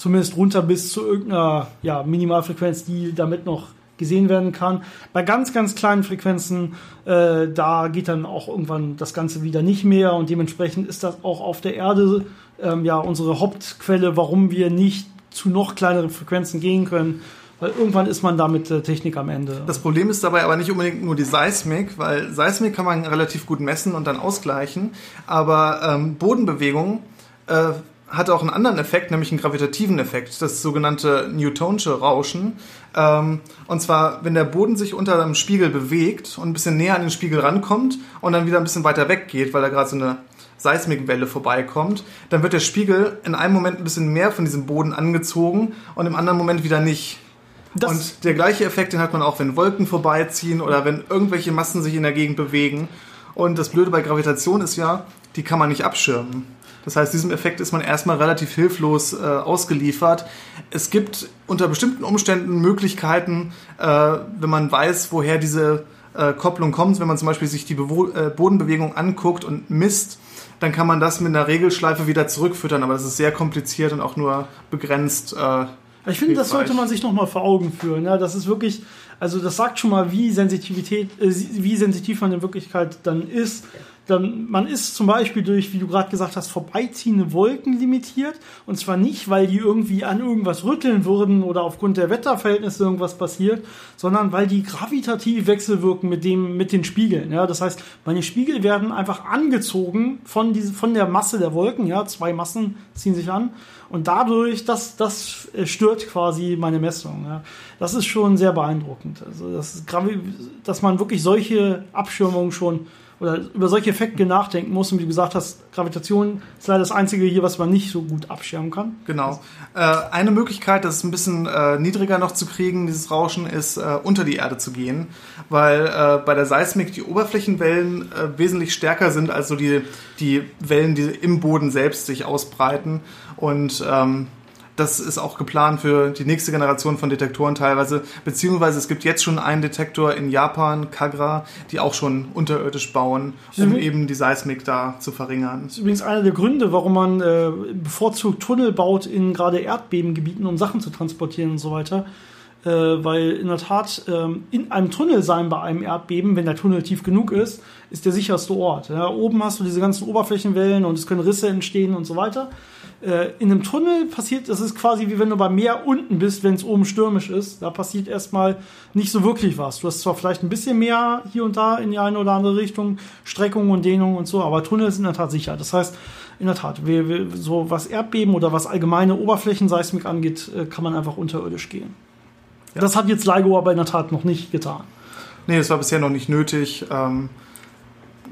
zumindest runter bis zu irgendeiner ja, Minimalfrequenz, die damit noch gesehen werden kann. Bei ganz, ganz kleinen Frequenzen, äh, da geht dann auch irgendwann das Ganze wieder nicht mehr und dementsprechend ist das auch auf der Erde ähm, ja unsere Hauptquelle, warum wir nicht zu noch kleineren Frequenzen gehen können. Weil irgendwann ist man da mit der Technik am Ende. Das Problem ist dabei aber nicht unbedingt nur die Seismik, weil Seismik kann man relativ gut messen und dann ausgleichen. Aber ähm, Bodenbewegungen äh, hat auch einen anderen Effekt, nämlich einen gravitativen Effekt, das sogenannte Newtonsche Rauschen. Ähm, und zwar, wenn der Boden sich unter einem Spiegel bewegt und ein bisschen näher an den Spiegel rankommt und dann wieder ein bisschen weiter weggeht, weil da gerade so eine Seismikwelle vorbeikommt, dann wird der Spiegel in einem Moment ein bisschen mehr von diesem Boden angezogen und im anderen Moment wieder nicht. Das und der gleiche Effekt, den hat man auch, wenn Wolken vorbeiziehen oder wenn irgendwelche Massen sich in der Gegend bewegen. Und das Blöde bei Gravitation ist ja, die kann man nicht abschirmen. Das heißt, diesem Effekt ist man erstmal relativ hilflos äh, ausgeliefert. Es gibt unter bestimmten Umständen Möglichkeiten, äh, wenn man weiß, woher diese äh, Kopplung kommt, wenn man zum Beispiel sich die Bewo äh, Bodenbewegung anguckt und misst, dann kann man das mit einer Regelschleife wieder zurückfüttern, aber das ist sehr kompliziert und auch nur begrenzt äh, Ich finde, das sollte man sich nochmal vor Augen führen. Ja, das ist wirklich, also das sagt schon mal, wie Sensitivität, äh, wie sensitiv man in Wirklichkeit dann ist. Dann, man ist zum Beispiel durch, wie du gerade gesagt hast, vorbeiziehende Wolken limitiert. Und zwar nicht, weil die irgendwie an irgendwas rütteln würden oder aufgrund der Wetterverhältnisse irgendwas passiert, sondern weil die gravitativ wechselwirken mit dem, mit den Spiegeln. Ja, das heißt, meine Spiegel werden einfach angezogen von diese, von der Masse der Wolken. Ja, zwei Massen ziehen sich an. Und dadurch, das, das stört quasi meine Messung. Ja. Das ist schon sehr beeindruckend. Also, das dass man wirklich solche Abschirmungen schon oder über solche Effekte nachdenken muss. Und wie du gesagt hast, Gravitation ist leider das Einzige hier, was man nicht so gut abschirmen kann. Genau. Äh, eine Möglichkeit, das ein bisschen äh, niedriger noch zu kriegen, dieses Rauschen, ist äh, unter die Erde zu gehen, weil äh, bei der Seismik die Oberflächenwellen äh, wesentlich stärker sind als so die, die Wellen, die im Boden selbst sich ausbreiten. Und ähm, das ist auch geplant für die nächste Generation von Detektoren teilweise. Beziehungsweise es gibt jetzt schon einen Detektor in Japan, Kagra, die auch schon unterirdisch bauen, um eben die Seismik da zu verringern. Das ist übrigens einer der Gründe, warum man äh, bevorzugt Tunnel baut in gerade Erdbebengebieten, um Sachen zu transportieren und so weiter. Äh, weil in der Tat ähm, in einem Tunnel sein bei einem Erdbeben, wenn der Tunnel tief genug ist, ist der sicherste Ort. Ja, oben hast du diese ganzen Oberflächenwellen und es können Risse entstehen und so weiter äh, in einem Tunnel passiert, das ist quasi wie wenn du beim Meer unten bist, wenn es oben stürmisch ist. Da passiert erstmal nicht so wirklich was. Du hast zwar vielleicht ein bisschen mehr hier und da in die eine oder andere Richtung, Streckung und Dehnung und so, aber Tunnel sind in der Tat sicher. Das heißt, in der Tat, wir, wir, so was Erdbeben oder was allgemeine Oberflächenseismik angeht, äh, kann man einfach unterirdisch gehen. Ja. Das hat jetzt LIGO aber in der Tat noch nicht getan. Nee, das war bisher noch nicht nötig. Ähm,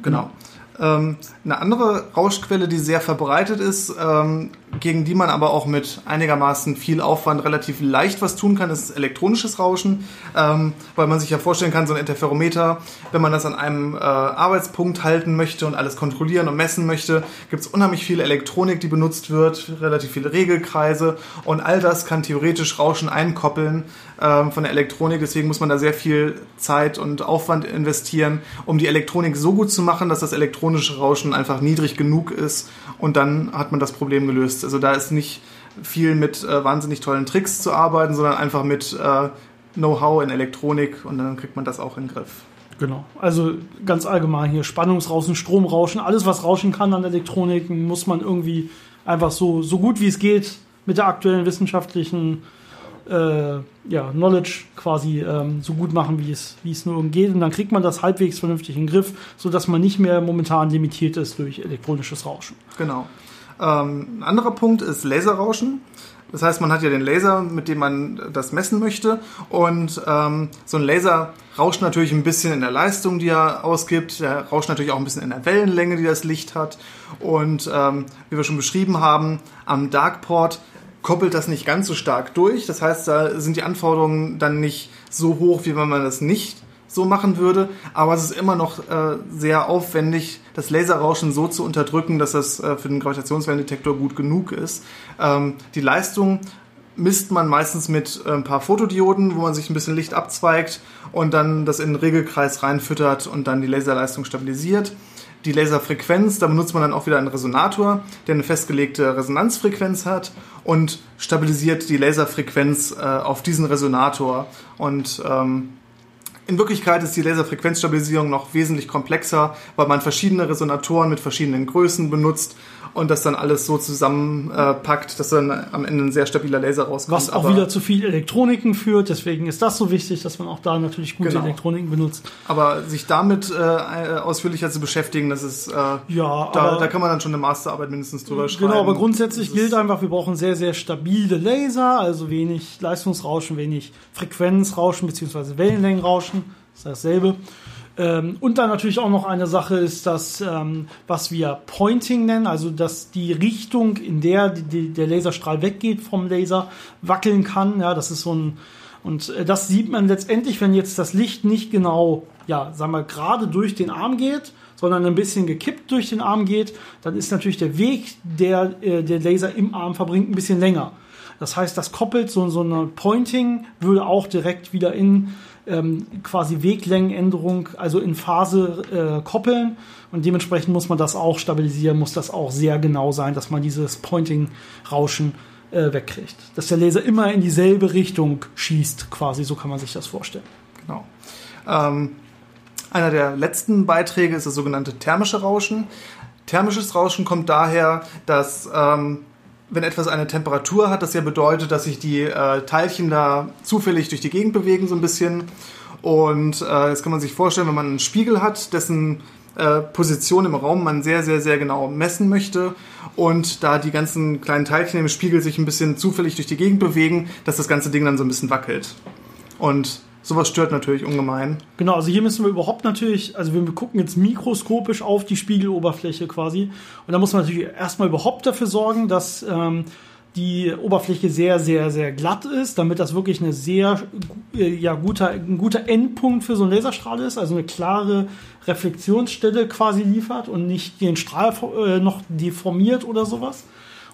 genau. Mhm. Ähm, eine andere Rauschquelle, die sehr verbreitet ist, ähm, gegen die man aber auch mit einigermaßen viel Aufwand relativ leicht was tun kann, ist elektronisches Rauschen, ähm, weil man sich ja vorstellen kann, so ein Interferometer, wenn man das an einem äh, Arbeitspunkt halten möchte und alles kontrollieren und messen möchte, gibt es unheimlich viel Elektronik, die benutzt wird, relativ viele Regelkreise und all das kann theoretisch Rauschen einkoppeln ähm, von der Elektronik. Deswegen muss man da sehr viel Zeit und Aufwand investieren, um die Elektronik so gut zu machen, dass das elektronische Rauschen einfach niedrig genug ist und dann hat man das Problem gelöst. Also da ist nicht viel mit äh, wahnsinnig tollen Tricks zu arbeiten, sondern einfach mit äh, Know-how in Elektronik und dann kriegt man das auch in den Griff. Genau. Also ganz allgemein hier Spannungsrauschen, Stromrauschen, alles was rauschen kann an Elektronik, muss man irgendwie einfach so, so gut wie es geht mit der aktuellen wissenschaftlichen äh, ja, Knowledge quasi ähm, so gut machen, wie es, wie es nur geht. Und dann kriegt man das halbwegs vernünftig in den Griff, sodass man nicht mehr momentan limitiert ist durch elektronisches Rauschen. Genau. Ähm, ein anderer Punkt ist Laserrauschen. Das heißt, man hat ja den Laser, mit dem man das messen möchte. Und ähm, so ein Laser rauscht natürlich ein bisschen in der Leistung, die er ausgibt. Der rauscht natürlich auch ein bisschen in der Wellenlänge, die das Licht hat. Und ähm, wie wir schon beschrieben haben, am Darkport koppelt das nicht ganz so stark durch. Das heißt, da sind die Anforderungen dann nicht so hoch, wie wenn man das nicht so machen würde, aber es ist immer noch äh, sehr aufwendig, das Laserrauschen so zu unterdrücken, dass das äh, für den Gravitationswellendetektor gut genug ist. Ähm, die Leistung misst man meistens mit äh, ein paar Fotodioden, wo man sich ein bisschen Licht abzweigt und dann das in den Regelkreis reinfüttert und dann die Laserleistung stabilisiert. Die Laserfrequenz, da benutzt man dann auch wieder einen Resonator, der eine festgelegte Resonanzfrequenz hat und stabilisiert die Laserfrequenz äh, auf diesen Resonator. Und ähm, in Wirklichkeit ist die Laserfrequenzstabilisierung noch wesentlich komplexer, weil man verschiedene Resonatoren mit verschiedenen Größen benutzt und das dann alles so zusammenpackt, äh, dass dann am Ende ein sehr stabiler Laser rauskommt. Was auch Aber wieder zu viel Elektroniken führt, deswegen ist das so wichtig, dass man auch da natürlich gute genau. Elektroniken benutzt. Aber sich damit äh, ausführlicher zu beschäftigen, das ist, äh, ja, da, da kann man dann schon eine Masterarbeit mindestens drüber schreiben. Genau, aber grundsätzlich gilt einfach, wir brauchen sehr, sehr stabile Laser, also wenig Leistungsrauschen, wenig Frequenzrauschen bzw. Wellenlängenrauschen, das ist dasselbe. Ähm, und dann natürlich auch noch eine Sache ist das, ähm, was wir Pointing nennen, also dass die Richtung, in der die, der Laserstrahl weggeht vom Laser, wackeln kann. Ja, das ist so ein und äh, das sieht man letztendlich, wenn jetzt das Licht nicht genau, ja, sagen wir, gerade durch den Arm geht, sondern ein bisschen gekippt durch den Arm geht, dann ist natürlich der Weg, der äh, der Laser im Arm verbringt, ein bisschen länger. Das heißt, das koppelt so, so eine Pointing würde auch direkt wieder in ähm, quasi Weglängenänderung, also in Phase äh, koppeln. Und dementsprechend muss man das auch stabilisieren, muss das auch sehr genau sein, dass man dieses Pointing-Rauschen äh, wegkriegt. Dass der Laser immer in dieselbe Richtung schießt, quasi, so kann man sich das vorstellen. Genau. Ähm, einer der letzten Beiträge ist das sogenannte thermische Rauschen. Thermisches Rauschen kommt daher, dass ähm, wenn etwas eine Temperatur hat, das ja bedeutet, dass sich die äh, Teilchen da zufällig durch die Gegend bewegen so ein bisschen. Und äh, jetzt kann man sich vorstellen, wenn man einen Spiegel hat, dessen äh, Position im Raum man sehr, sehr, sehr genau messen möchte und da die ganzen kleinen Teilchen im Spiegel sich ein bisschen zufällig durch die Gegend bewegen, dass das ganze Ding dann so ein bisschen wackelt. Und Sowas stört natürlich ungemein. Genau, also hier müssen wir überhaupt natürlich, also wir gucken jetzt mikroskopisch auf die Spiegeloberfläche quasi. Und da muss man natürlich erstmal überhaupt dafür sorgen, dass ähm, die Oberfläche sehr, sehr, sehr glatt ist, damit das wirklich eine sehr äh, ja, guter, ein guter Endpunkt für so einen Laserstrahl ist, also eine klare Reflexionsstelle quasi liefert und nicht den Strahl äh, noch deformiert oder sowas.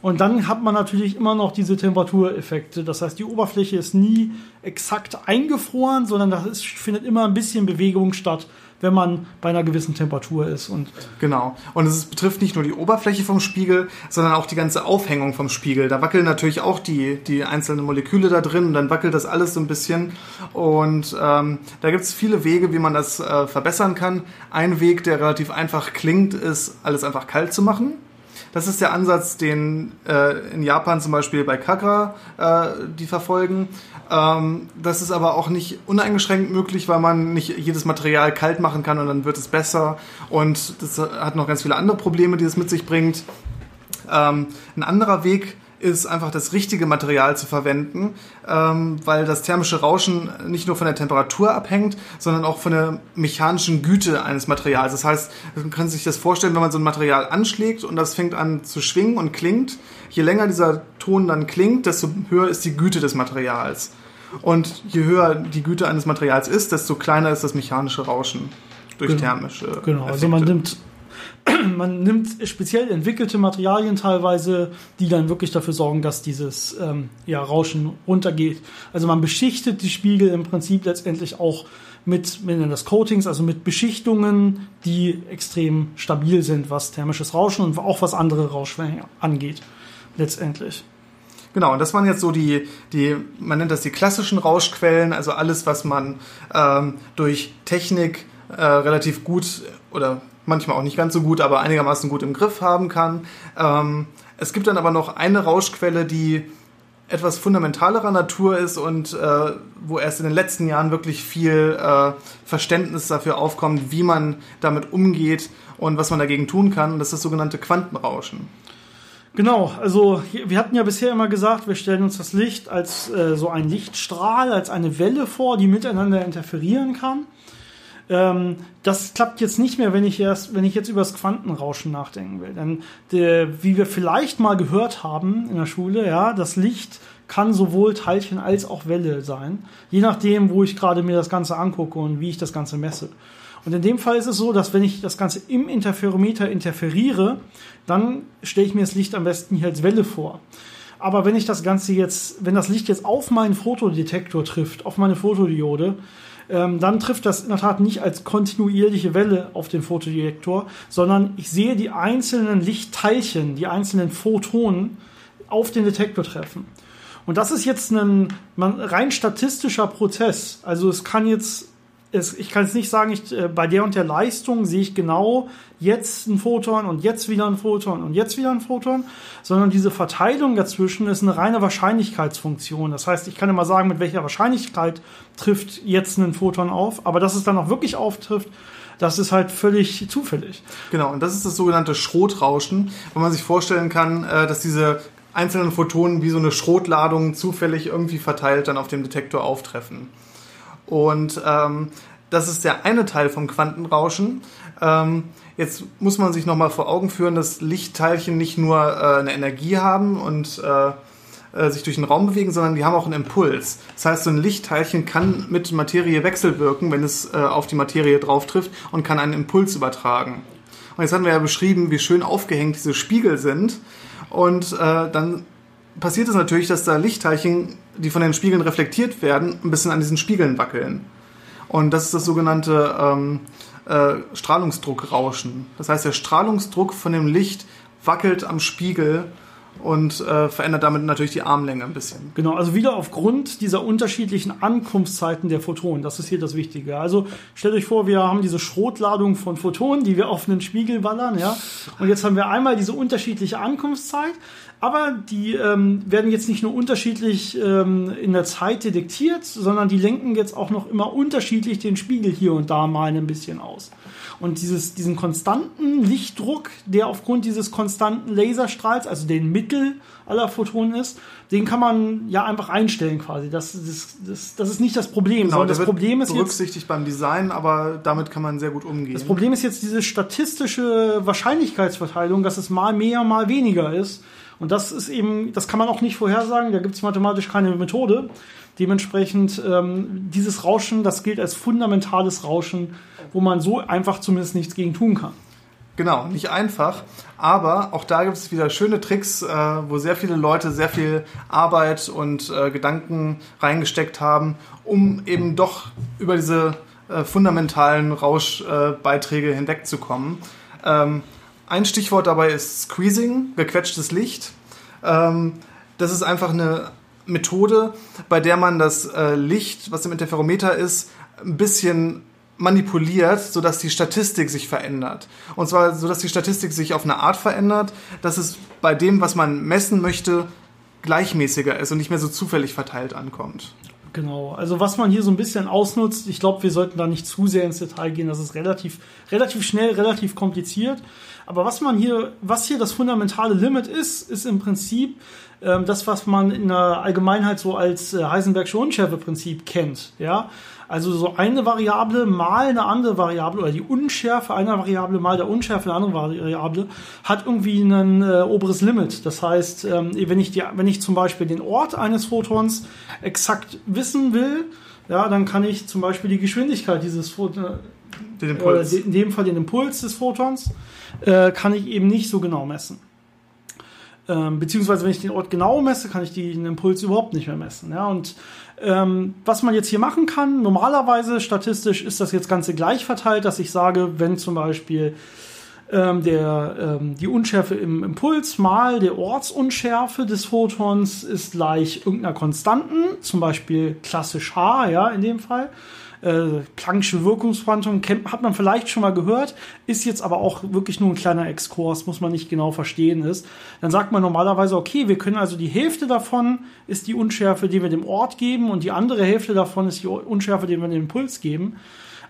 Und dann hat man natürlich immer noch diese Temperatureffekte. Das heißt, die Oberfläche ist nie exakt eingefroren, sondern da findet immer ein bisschen Bewegung statt, wenn man bei einer gewissen Temperatur ist. Und genau. Und es betrifft nicht nur die Oberfläche vom Spiegel, sondern auch die ganze Aufhängung vom Spiegel. Da wackeln natürlich auch die, die einzelnen Moleküle da drin und dann wackelt das alles so ein bisschen. Und ähm, da gibt es viele Wege, wie man das äh, verbessern kann. Ein Weg, der relativ einfach klingt, ist, alles einfach kalt zu machen. Das ist der Ansatz, den äh, in Japan zum Beispiel bei Kagra äh, die verfolgen. Ähm, das ist aber auch nicht uneingeschränkt möglich, weil man nicht jedes Material kalt machen kann und dann wird es besser. Und das hat noch ganz viele andere Probleme, die es mit sich bringt. Ähm, ein anderer Weg ist einfach das richtige Material zu verwenden, ähm, weil das thermische Rauschen nicht nur von der Temperatur abhängt, sondern auch von der mechanischen Güte eines Materials. Das heißt, man kann sich das vorstellen, wenn man so ein Material anschlägt und das fängt an zu schwingen und klingt. Je länger dieser Ton dann klingt, desto höher ist die Güte des Materials. Und je höher die Güte eines Materials ist, desto kleiner ist das mechanische Rauschen durch genau. thermische. Genau, Effekte. also man nimmt [clears throat] man nimmt speziell entwickelte Materialien teilweise, die dann wirklich dafür sorgen, dass dieses ähm, ja, Rauschen runtergeht. Also man beschichtet die Spiegel im Prinzip letztendlich auch mit, wir nennen das Coatings, also mit Beschichtungen, die extrem stabil sind, was thermisches Rauschen und auch was andere Rauschwellen angeht, letztendlich. Genau, und das waren jetzt so die, die, man nennt das die klassischen Rauschquellen, also alles, was man ähm, durch Technik äh, relativ gut oder manchmal auch nicht ganz so gut, aber einigermaßen gut im Griff haben kann. Ähm, es gibt dann aber noch eine Rauschquelle, die etwas fundamentalerer Natur ist und äh, wo erst in den letzten Jahren wirklich viel äh, Verständnis dafür aufkommt, wie man damit umgeht und was man dagegen tun kann. Und das ist das sogenannte Quantenrauschen. Genau, also wir hatten ja bisher immer gesagt, wir stellen uns das Licht als äh, so ein Lichtstrahl, als eine Welle vor, die miteinander interferieren kann. Ähm, das klappt jetzt nicht mehr, wenn ich erst, wenn ich jetzt über das Quantenrauschen nachdenken will. Denn der, wie wir vielleicht mal gehört haben in der Schule, ja, das Licht kann sowohl Teilchen als auch Welle sein, je nachdem, wo ich gerade mir das Ganze angucke und wie ich das Ganze messe. Und in dem Fall ist es so, dass wenn ich das Ganze im Interferometer interferiere, dann stelle ich mir das Licht am besten hier als Welle vor. Aber wenn ich das Ganze jetzt, wenn das Licht jetzt auf meinen Fotodetektor trifft, auf meine Fotodiode, ähm, dann trifft das in der Tat nicht als kontinuierliche Welle auf den Fotodirektor, sondern ich sehe die einzelnen Lichtteilchen, die einzelnen Photonen auf den Detektor treffen. Und das ist jetzt ein rein statistischer Prozess. Also es kann jetzt es, ich kann jetzt nicht sagen, ich, äh, bei der und der Leistung sehe ich genau jetzt ein Photon und jetzt wieder ein Photon und jetzt wieder ein Photon, sondern diese Verteilung dazwischen ist eine reine Wahrscheinlichkeitsfunktion. Das heißt, ich kann immer sagen, mit welcher Wahrscheinlichkeit trifft jetzt ein Photon auf, aber dass es dann auch wirklich auftrifft, das ist halt völlig zufällig. Genau, und das ist das sogenannte Schrotrauschen, wo man sich vorstellen kann, äh, dass diese einzelnen Photonen wie so eine Schrotladung zufällig irgendwie verteilt dann auf dem Detektor auftreffen. Und ähm, das ist der eine Teil vom Quantenrauschen. Ähm, jetzt muss man sich nochmal vor Augen führen, dass Lichtteilchen nicht nur äh, eine Energie haben und äh, äh, sich durch den Raum bewegen, sondern die haben auch einen Impuls. Das heißt, so ein Lichtteilchen kann mit Materie wechselwirken, wenn es äh, auf die Materie drauf trifft und kann einen Impuls übertragen. Und jetzt haben wir ja beschrieben, wie schön aufgehängt diese Spiegel sind. Und äh, dann passiert es natürlich, dass da Lichtteilchen, die von den Spiegeln reflektiert werden, ein bisschen an diesen Spiegeln wackeln. Und das ist das sogenannte ähm, äh, Strahlungsdruckrauschen. Das heißt, der Strahlungsdruck von dem Licht wackelt am Spiegel und äh, verändert damit natürlich die Armlänge ein bisschen. Genau, also wieder aufgrund dieser unterschiedlichen Ankunftszeiten der Photonen. Das ist hier das Wichtige. Also stellt euch vor, wir haben diese Schrotladung von Photonen, die wir auf einen Spiegel ballern, ja. Und jetzt haben wir einmal diese unterschiedliche Ankunftszeit, aber die ähm, werden jetzt nicht nur unterschiedlich ähm, in der Zeit detektiert, sondern die lenken jetzt auch noch immer unterschiedlich den Spiegel hier und da mal ein bisschen aus. Und dieses, diesen konstanten Lichtdruck, der aufgrund dieses konstanten Laserstrahls, also den Mittel aller Photonen ist, den kann man ja einfach einstellen quasi. Das, das, das, das ist nicht das Problem. Genau, das Problem ist berücksichtigt jetzt, beim Design, aber damit kann man sehr gut umgehen. Das Problem ist jetzt diese statistische Wahrscheinlichkeitsverteilung, dass es mal mehr, mal weniger ist. Und das ist eben, das kann man auch nicht vorhersagen, da gibt es mathematisch keine Methode. Dementsprechend ähm, dieses Rauschen, das gilt als fundamentales Rauschen, wo man so einfach zumindest nichts gegen tun kann. Genau, nicht einfach, aber auch da gibt es wieder schöne Tricks, äh, wo sehr viele Leute sehr viel Arbeit und äh, Gedanken reingesteckt haben, um eben doch über diese äh, fundamentalen Rauschbeiträge hinwegzukommen. Ähm, ein Stichwort dabei ist Squeezing, gequetschtes Licht. Ähm, das ist einfach eine Methode, bei der man das äh, Licht, was im Interferometer ist, ein bisschen manipuliert, sodass die Statistik sich verändert. Und zwar, sodass die Statistik sich auf eine Art verändert, dass es bei dem, was man messen möchte, gleichmäßiger ist und nicht mehr so zufällig verteilt ankommt. Genau, also was man hier so ein bisschen ausnutzt, ich glaube, wir sollten da nicht zu sehr ins Detail gehen, das ist relativ, relativ schnell, relativ kompliziert. Aber was man hier, was hier das fundamentale Limit ist, ist im Prinzip das, was man in der Allgemeinheit so als äh, Heisenbergsche Unschärfeprinzip kennt. Ja, also so eine Variable mal eine andere Variable oder die Unschärfe einer Variable mal der Unschärfe einer anderen Variable hat irgendwie ein äh, oberes Limit. Das heißt, ähm, wenn ich die, wenn ich zum Beispiel den Ort eines Photons exakt wissen will, ja, dann kann ich zum Beispiel die Geschwindigkeit dieses Photons. Äh, in dem Fall den Impuls des Photons, äh, kann ich eben nicht so genau messen. Ähm, beziehungsweise wenn ich den Ort genau messe, kann ich den Impuls überhaupt nicht mehr messen. Ja? Und ähm, was man jetzt hier machen kann, normalerweise statistisch ist das jetzt Ganze gleich verteilt, dass ich sage, wenn zum Beispiel ähm, der, ähm, die Unschärfe im Impuls mal der Ortsunschärfe des Photons ist gleich irgendeiner Konstanten, zum Beispiel klassisch H, ja, in dem Fall äh, Planck'sche Wirkungsquantum kennt, hat man vielleicht schon mal gehört, ist jetzt aber auch wirklich nur ein kleiner Exkurs, muss man nicht genau verstehen ist. Dann sagt man normalerweise, okay, wir können also die Hälfte davon ist die Unschärfe, die wir dem Ort geben und die andere Hälfte davon ist die Unschärfe, die wir dem Impuls geben.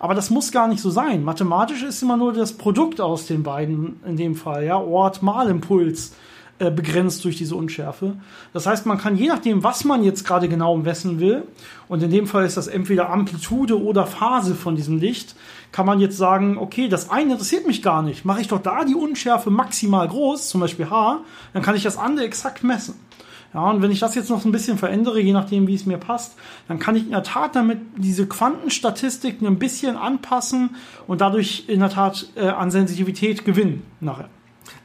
Aber das muss gar nicht so sein. Mathematisch ist immer nur das Produkt aus den beiden in dem Fall, ja, Ort mal Impuls. Äh, begrenzt durch diese Unschärfe. Das heißt, man kann je nachdem, was man jetzt gerade genau messen will, und in dem Fall ist das entweder Amplitude oder Phase von diesem Licht, kann man jetzt sagen, okay, das eine interessiert mich gar nicht. Mache ich doch da die Unschärfe maximal groß, zum Beispiel H, dann kann ich das andere exakt messen. Ja, und wenn ich das jetzt noch ein bisschen verändere, je nachdem, wie es mir passt, dann kann ich in der Tat damit diese Quantenstatistiken ein bisschen anpassen und dadurch in der Tat äh, an Sensitivität gewinnen nachher.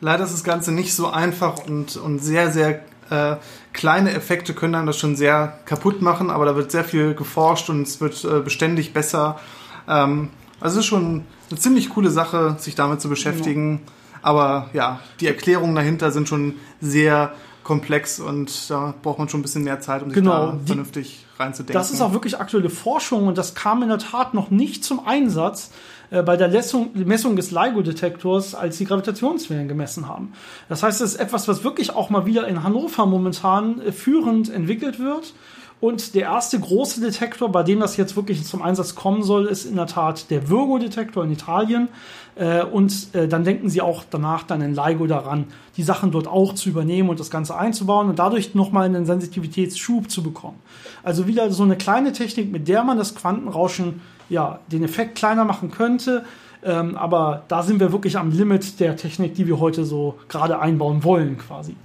Leider ist das Ganze nicht so einfach und, und sehr, sehr äh, kleine Effekte können dann das schon sehr kaputt machen, aber da wird sehr viel geforscht und es wird äh, beständig besser. Ähm, also es ist schon eine ziemlich coole Sache, sich damit zu beschäftigen. Ja. Aber ja, die Erklärungen dahinter sind schon sehr komplex und da braucht man schon ein bisschen mehr Zeit, um sich genau, da vernünftig reinzudenken. Das ist auch wirklich aktuelle Forschung und das kam in der Tat noch nicht zum Einsatz äh, bei der Messung, Messung des LIGO-Detektors, als sie Gravitationswellen gemessen haben. Das heißt, es ist etwas, was wirklich auch mal wieder in Hannover momentan äh, führend entwickelt wird. Und der erste große Detektor, bei dem das jetzt wirklich zum Einsatz kommen soll, ist in der Tat der Virgo-Detektor in Italien. Äh, und dann denken sie auch danach dann in LIGO daran, die Sachen dort auch zu übernehmen und das Ganze einzubauen und dadurch nochmal einen Sensitivitätsschub zu bekommen. Also wieder so eine kleine Technik, mit der man das Quantenrauschen ja, den Effekt kleiner machen könnte. Ähm, aber da sind wir wirklich am Limit der Technik, die wir heute so gerade einbauen wollen, quasi.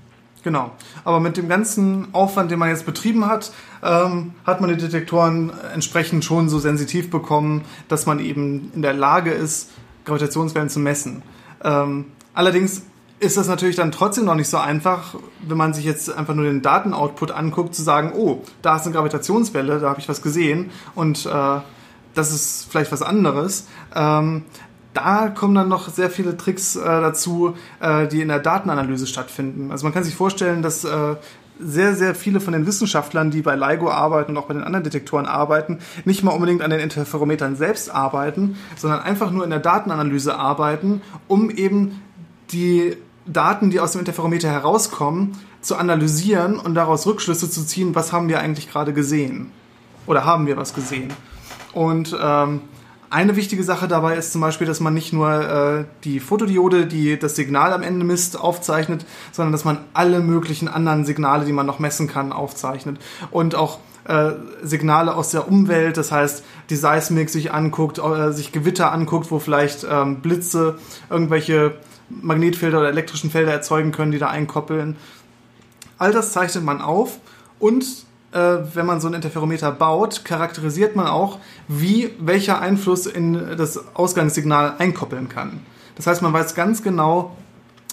Genau. Aber mit dem ganzen Aufwand, den man jetzt betrieben hat, ähm, hat man die Detektoren entsprechend schon so sensitiv bekommen, dass man eben in der Lage ist, Gravitationswellen zu messen. Ähm, allerdings ist das natürlich dann trotzdem noch nicht so einfach, wenn man sich jetzt einfach nur den Datenoutput anguckt, zu sagen, oh, da ist eine Gravitationswelle, da habe ich was gesehen und äh, das ist vielleicht was anderes. Ähm, da kommen dann noch sehr viele Tricks äh, dazu, äh, die in der Datenanalyse stattfinden. Also man kann sich vorstellen, dass äh, sehr, sehr viele von den Wissenschaftlern, die bei LIGO arbeiten und auch bei den anderen Detektoren arbeiten, nicht mal unbedingt an den Interferometern selbst arbeiten, sondern einfach nur in der Datenanalyse arbeiten, um eben die Daten, die aus dem Interferometer herauskommen, zu analysieren und daraus Rückschlüsse zu ziehen, was haben wir eigentlich gerade gesehen. Oder haben wir was gesehen. Und ähm, eine wichtige Sache dabei ist zum Beispiel, dass man nicht nur äh, die Fotodiode, die das Signal am Ende misst, aufzeichnet, sondern dass man alle möglichen anderen Signale, die man noch messen kann, aufzeichnet. Und auch äh, Signale aus der Umwelt, das heißt, die Seismik sich anguckt, äh, sich Gewitter anguckt, wo vielleicht ähm, Blitze irgendwelche Magnetfelder oder elektrischen Felder erzeugen können, die da einkoppeln. All das zeichnet man auf und wenn man so ein Interferometer baut, charakterisiert man auch, wie welcher Einfluss in das Ausgangssignal einkoppeln kann. Das heißt, man weiß ganz genau,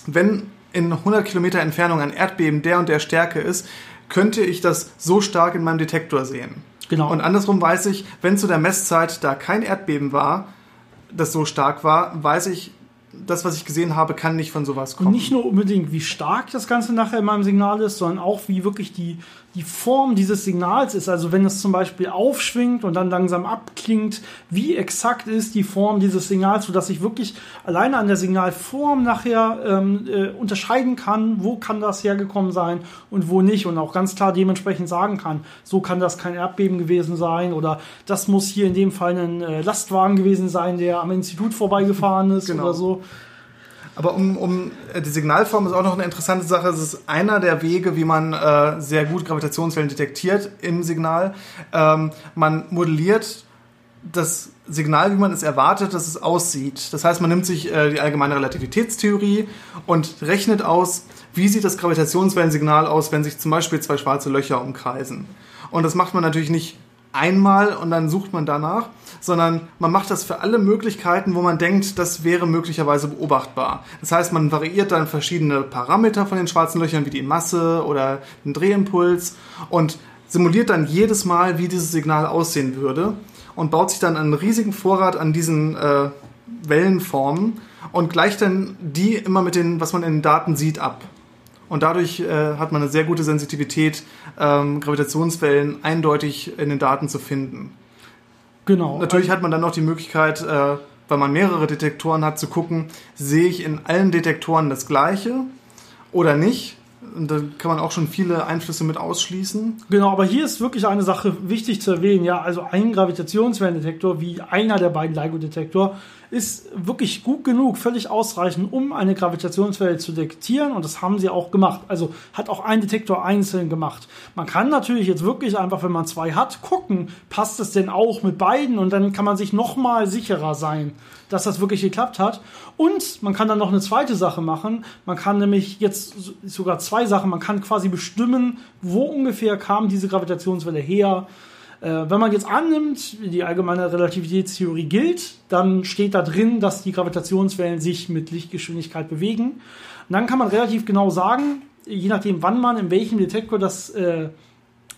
wenn in 100 Kilometer Entfernung ein Erdbeben der und der Stärke ist, könnte ich das so stark in meinem Detektor sehen. Genau. Und andersrum weiß ich, wenn zu der Messzeit da kein Erdbeben war, das so stark war, weiß ich, das, was ich gesehen habe, kann nicht von sowas kommen. Und nicht nur unbedingt, wie stark das Ganze nachher in meinem Signal ist, sondern auch, wie wirklich die, die Form dieses Signals ist. Also wenn es zum Beispiel aufschwingt und dann langsam abklingt, wie exakt ist die Form dieses Signals, sodass ich wirklich alleine an der Signalform nachher ähm, äh, unterscheiden kann, wo kann das hergekommen sein und wo nicht. Und auch ganz klar dementsprechend sagen kann, so kann das kein Erdbeben gewesen sein oder das muss hier in dem Fall ein äh, Lastwagen gewesen sein, der am Institut vorbeigefahren ist genau. oder so. Aber um, um äh, die Signalform ist auch noch eine interessante Sache. Es ist einer der Wege, wie man äh, sehr gut Gravitationswellen detektiert im Signal. Ähm, man modelliert das Signal, wie man es erwartet, dass es aussieht. Das heißt, man nimmt sich äh, die allgemeine Relativitätstheorie und rechnet aus, wie sieht das Gravitationswellensignal aus, wenn sich zum Beispiel zwei schwarze Löcher umkreisen. Und das macht man natürlich nicht einmal und dann sucht man danach, sondern man macht das für alle Möglichkeiten, wo man denkt, das wäre möglicherweise beobachtbar. Das heißt, man variiert dann verschiedene Parameter von den schwarzen Löchern, wie die Masse oder den Drehimpuls und simuliert dann jedes Mal, wie dieses Signal aussehen würde und baut sich dann einen riesigen Vorrat an diesen äh, Wellenformen und gleicht dann die immer mit den, was man in den Daten sieht, ab. Und dadurch äh, hat man eine sehr gute Sensitivität, ähm, Gravitationswellen eindeutig in den Daten zu finden. Genau. Natürlich hat man dann noch die Möglichkeit, äh, weil man mehrere Detektoren hat, zu gucken, sehe ich in allen Detektoren das gleiche oder nicht. Und da kann man auch schon viele Einflüsse mit ausschließen. Genau, aber hier ist wirklich eine Sache wichtig zu erwähnen. Ja, also ein Gravitationswellendetektor wie einer der beiden LIGO-Detektor ist wirklich gut genug, völlig ausreichend, um eine Gravitationswelle zu detektieren und das haben sie auch gemacht. Also hat auch ein Detektor einzeln gemacht. Man kann natürlich jetzt wirklich einfach, wenn man zwei hat, gucken, passt es denn auch mit beiden und dann kann man sich nochmal sicherer sein, dass das wirklich geklappt hat. Und man kann dann noch eine zweite Sache machen. Man kann nämlich jetzt sogar zwei Sachen, man kann quasi bestimmen, wo ungefähr kam diese Gravitationswelle her äh, wenn man jetzt annimmt, die allgemeine Relativitätstheorie gilt, dann steht da drin, dass die Gravitationswellen sich mit Lichtgeschwindigkeit bewegen. Und dann kann man relativ genau sagen, je nachdem, wann man in welchem Detektor das äh,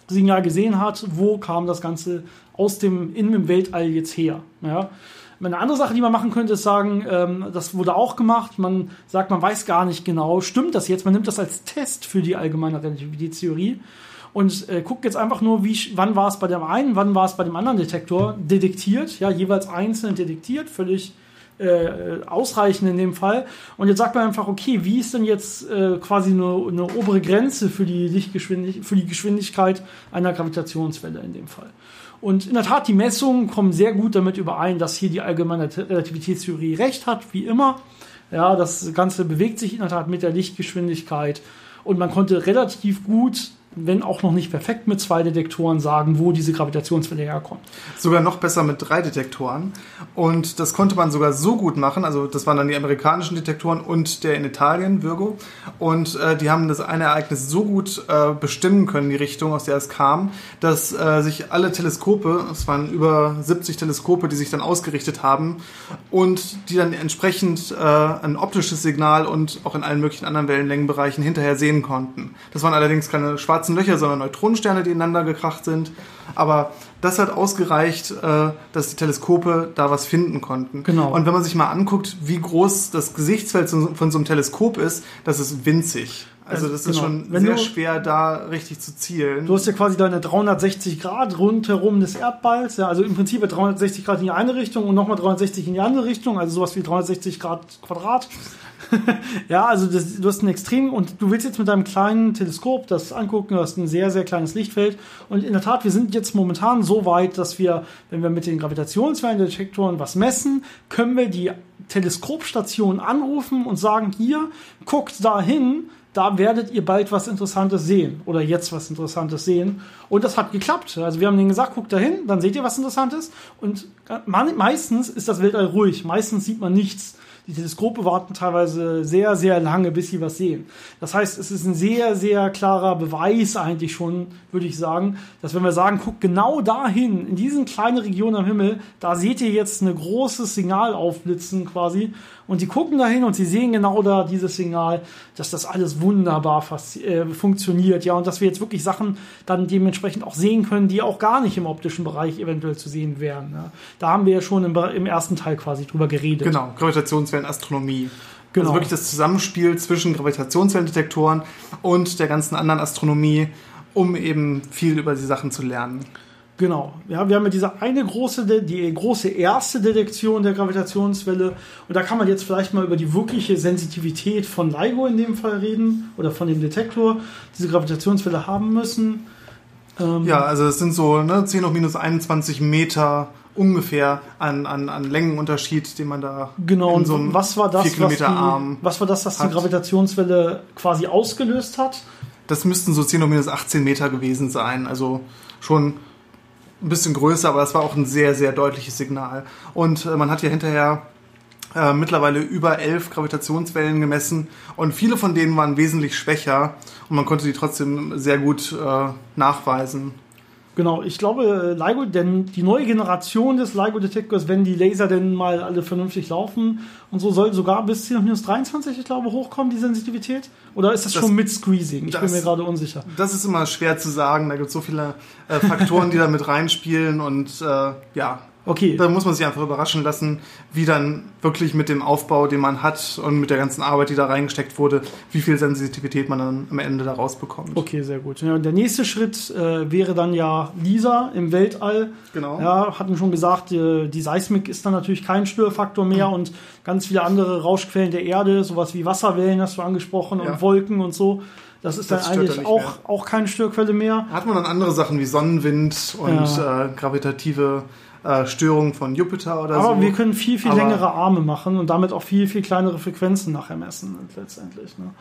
Signal gesehen hat, wo kam das Ganze aus dem, in dem Weltall jetzt her. Ja. Eine andere Sache, die man machen könnte, ist sagen, ähm, das wurde auch gemacht, man sagt, man weiß gar nicht genau, stimmt das jetzt, man nimmt das als Test für die allgemeine Relativitätstheorie und äh, guckt jetzt einfach nur, wie, wann war es bei dem einen, wann war es bei dem anderen Detektor detektiert, ja, jeweils einzeln detektiert, völlig äh, ausreichend in dem Fall. Und jetzt sagt man einfach, okay, wie ist denn jetzt äh, quasi eine, eine obere Grenze für die, Lichtgeschwindig für die Geschwindigkeit einer Gravitationswelle in dem Fall? Und in der Tat, die Messungen kommen sehr gut damit überein, dass hier die allgemeine Relativitätstheorie recht hat, wie immer. Ja, das Ganze bewegt sich in der Tat mit der Lichtgeschwindigkeit und man konnte relativ gut wenn auch noch nicht perfekt mit zwei Detektoren sagen, wo diese Gravitationswelle herkommt. Sogar noch besser mit drei Detektoren. Und das konnte man sogar so gut machen. Also das waren dann die amerikanischen Detektoren und der in Italien, Virgo. Und äh, die haben das eine Ereignis so gut äh, bestimmen können, die Richtung, aus der es kam, dass äh, sich alle Teleskope, es waren über 70 Teleskope, die sich dann ausgerichtet haben und die dann entsprechend äh, ein optisches Signal und auch in allen möglichen anderen Wellenlängenbereichen hinterher sehen konnten. Das waren allerdings keine schwarzen schwarzen Löcher, sondern Neutronensterne, die ineinander gekracht sind. Aber das hat ausgereicht, äh, dass die Teleskope da was finden konnten. Genau. Und wenn man sich mal anguckt, wie groß das Gesichtsfeld von so einem Teleskop ist, das ist winzig. Also das ist Genau. schon Wenn sehr du- schwer, da richtig zu zielen. Du hast ja quasi deine 360 Grad rundherum des Erdballs, ja, also im Prinzip 360 Grad in die eine Richtung und nochmal 360 in die andere Richtung, also sowas wie 360 Grad Quadrat. [laughs] ja, also das, du hast ein Extrem und du willst jetzt mit deinem kleinen Teleskop das angucken, du hast ein sehr, sehr kleines Lichtfeld und in der Tat, wir sind jetzt momentan so weit, dass wir, wenn wir mit den Gravitationswellendetektoren was messen, können wir die Teleskopstation anrufen und sagen, hier, guckt da hin, da werdet ihr bald was Interessantes sehen oder jetzt was Interessantes sehen. Und das hat geklappt. Also wir haben denen gesagt, guckt da hin, dann seht ihr was Interessantes. Und man, meistens ist das Weltall ruhig. Meistens sieht man nichts. Die Teleskope warten teilweise sehr, sehr lange, bis sie was sehen. Das heißt, es ist ein sehr, sehr klarer Beweis eigentlich schon, würde ich sagen, dass wenn wir sagen, guckt genau dahin, in diesen kleinen Regionen am Himmel, da seht ihr jetzt ein großes Signal aufblitzen quasi. Und die gucken dahin und sie sehen genau da dieses Signal, dass das alles wunderbar äh, funktioniert. Ja, und dass wir jetzt wirklich Sachen dann dementsprechend auch sehen können, die auch gar nicht im optischen Bereich eventuell zu sehen wären. Ja. Da haben wir ja schon im, im ersten Teil quasi drüber geredet. Genau, Gravitationswellen, Astronomie. Genau. Also wirklich das Zusammenspiel zwischen Gravitationswellendetektoren und der ganzen anderen Astronomie, um eben viel über die Sachen zu lernen. Genau. Ja, wir haben ja diese eine große, die große erste Detektion der Gravitationswelle. Und da kann man jetzt vielleicht mal über die wirkliche Sensitivität von LIGO in dem Fall reden oder von dem Detektor, diese Gravitationswelle haben müssen. Ähm, Ja, also es sind so ne, 10 hoch minus 21 Meter ungefähr an, an, an Längenunterschied, den man da Genau, in und so einem was war das, 4 was, Kilometer die, Arm. was war das, was die hat. Gravitationswelle quasi ausgelöst hat? Das müssten so 10 hoch minus 18 Meter gewesen sein. Also schon ein bisschen größer, aber das war auch ein sehr, sehr deutliches Signal. Und äh, man hat ja hinterher äh, mittlerweile über elf Gravitationswellen gemessen und viele von denen waren wesentlich schwächer und man konnte die trotzdem sehr gut äh, nachweisen. Genau, ich glaube, LIGO, denn die neue Generation des LIGO-Detektors, wenn die Laser denn mal alle vernünftig laufen und so, soll sogar bis 10 minus 23, ich glaube, hochkommen, die Sensitivität? Oder ist das, Das- schon mit Squeezing? Ich bin das- mir gerade unsicher. Das ist immer schwer zu sagen, da gibt es so viele äh, Faktoren, die da mit reinspielen und äh, ja, Okay, da muss man sich einfach überraschen lassen, wie dann wirklich mit dem Aufbau, den man hat und mit der ganzen Arbeit, die da reingesteckt wurde, wie viel Sensitivität man dann am Ende da rausbekommt. okay, sehr gut. Ja, und der nächste Schritt äh, wäre dann ja LISA im Weltall. Genau. Ja, hatten schon gesagt, äh, die Seismik ist dann natürlich kein Störfaktor mehr Mhm. und ganz viele andere Rauschquellen der Erde, sowas wie Wasserwellen hast du angesprochen Ja. und Wolken und so. Das ist Das dann eigentlich dann auch, mehr. auch keine Störquelle mehr. Hat man dann andere Sachen wie Sonnenwind und äh, gravitative äh, Störungen von Jupiter oder Aber so. wir können viel, viel Aber- längere Arme machen und damit auch viel, viel kleinere Frequenzen nachher messen letztendlich. Ne?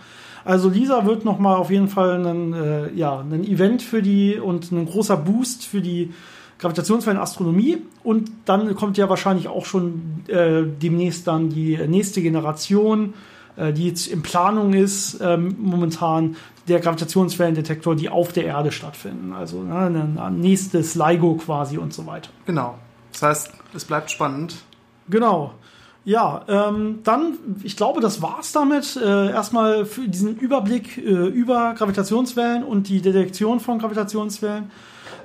Also Lisa wird nochmal auf jeden Fall ein, äh, ja, ein Event für die und ein großer Boost für die Gravitationswellenastronomie und dann kommt ja wahrscheinlich auch schon äh, demnächst dann die nächste Generation, äh, die jetzt in Planung ist ähm, momentan der Gravitationswellendetektor, die auf der Erde stattfinden. Also ne, ein nächstes LIGO quasi und so weiter. Genau. Das heißt, es bleibt spannend. Genau. Ja, ähm, dann, ich glaube, das war's damit. Äh, erstmal für diesen Überblick äh, über Gravitationswellen und die Detektion von Gravitationswellen.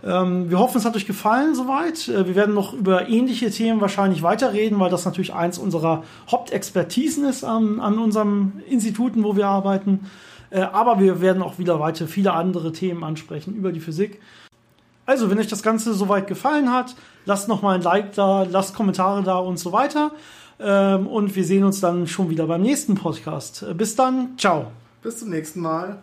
Ähm, wir hoffen, es hat euch gefallen soweit. Äh, wir werden noch über ähnliche Themen wahrscheinlich weiterreden, weil das natürlich eins unserer Hauptexpertisen ist an, an unserem Instituten, wo wir arbeiten. Äh, aber wir werden auch wieder weiter viele andere Themen ansprechen über die Physik. Also, wenn euch das Ganze soweit gefallen hat, lasst nochmal ein Like da, lasst Kommentare da und so weiter. Ähm, und wir sehen uns dann schon wieder beim nächsten Podcast. Bis dann, ciao. Bis zum nächsten Mal.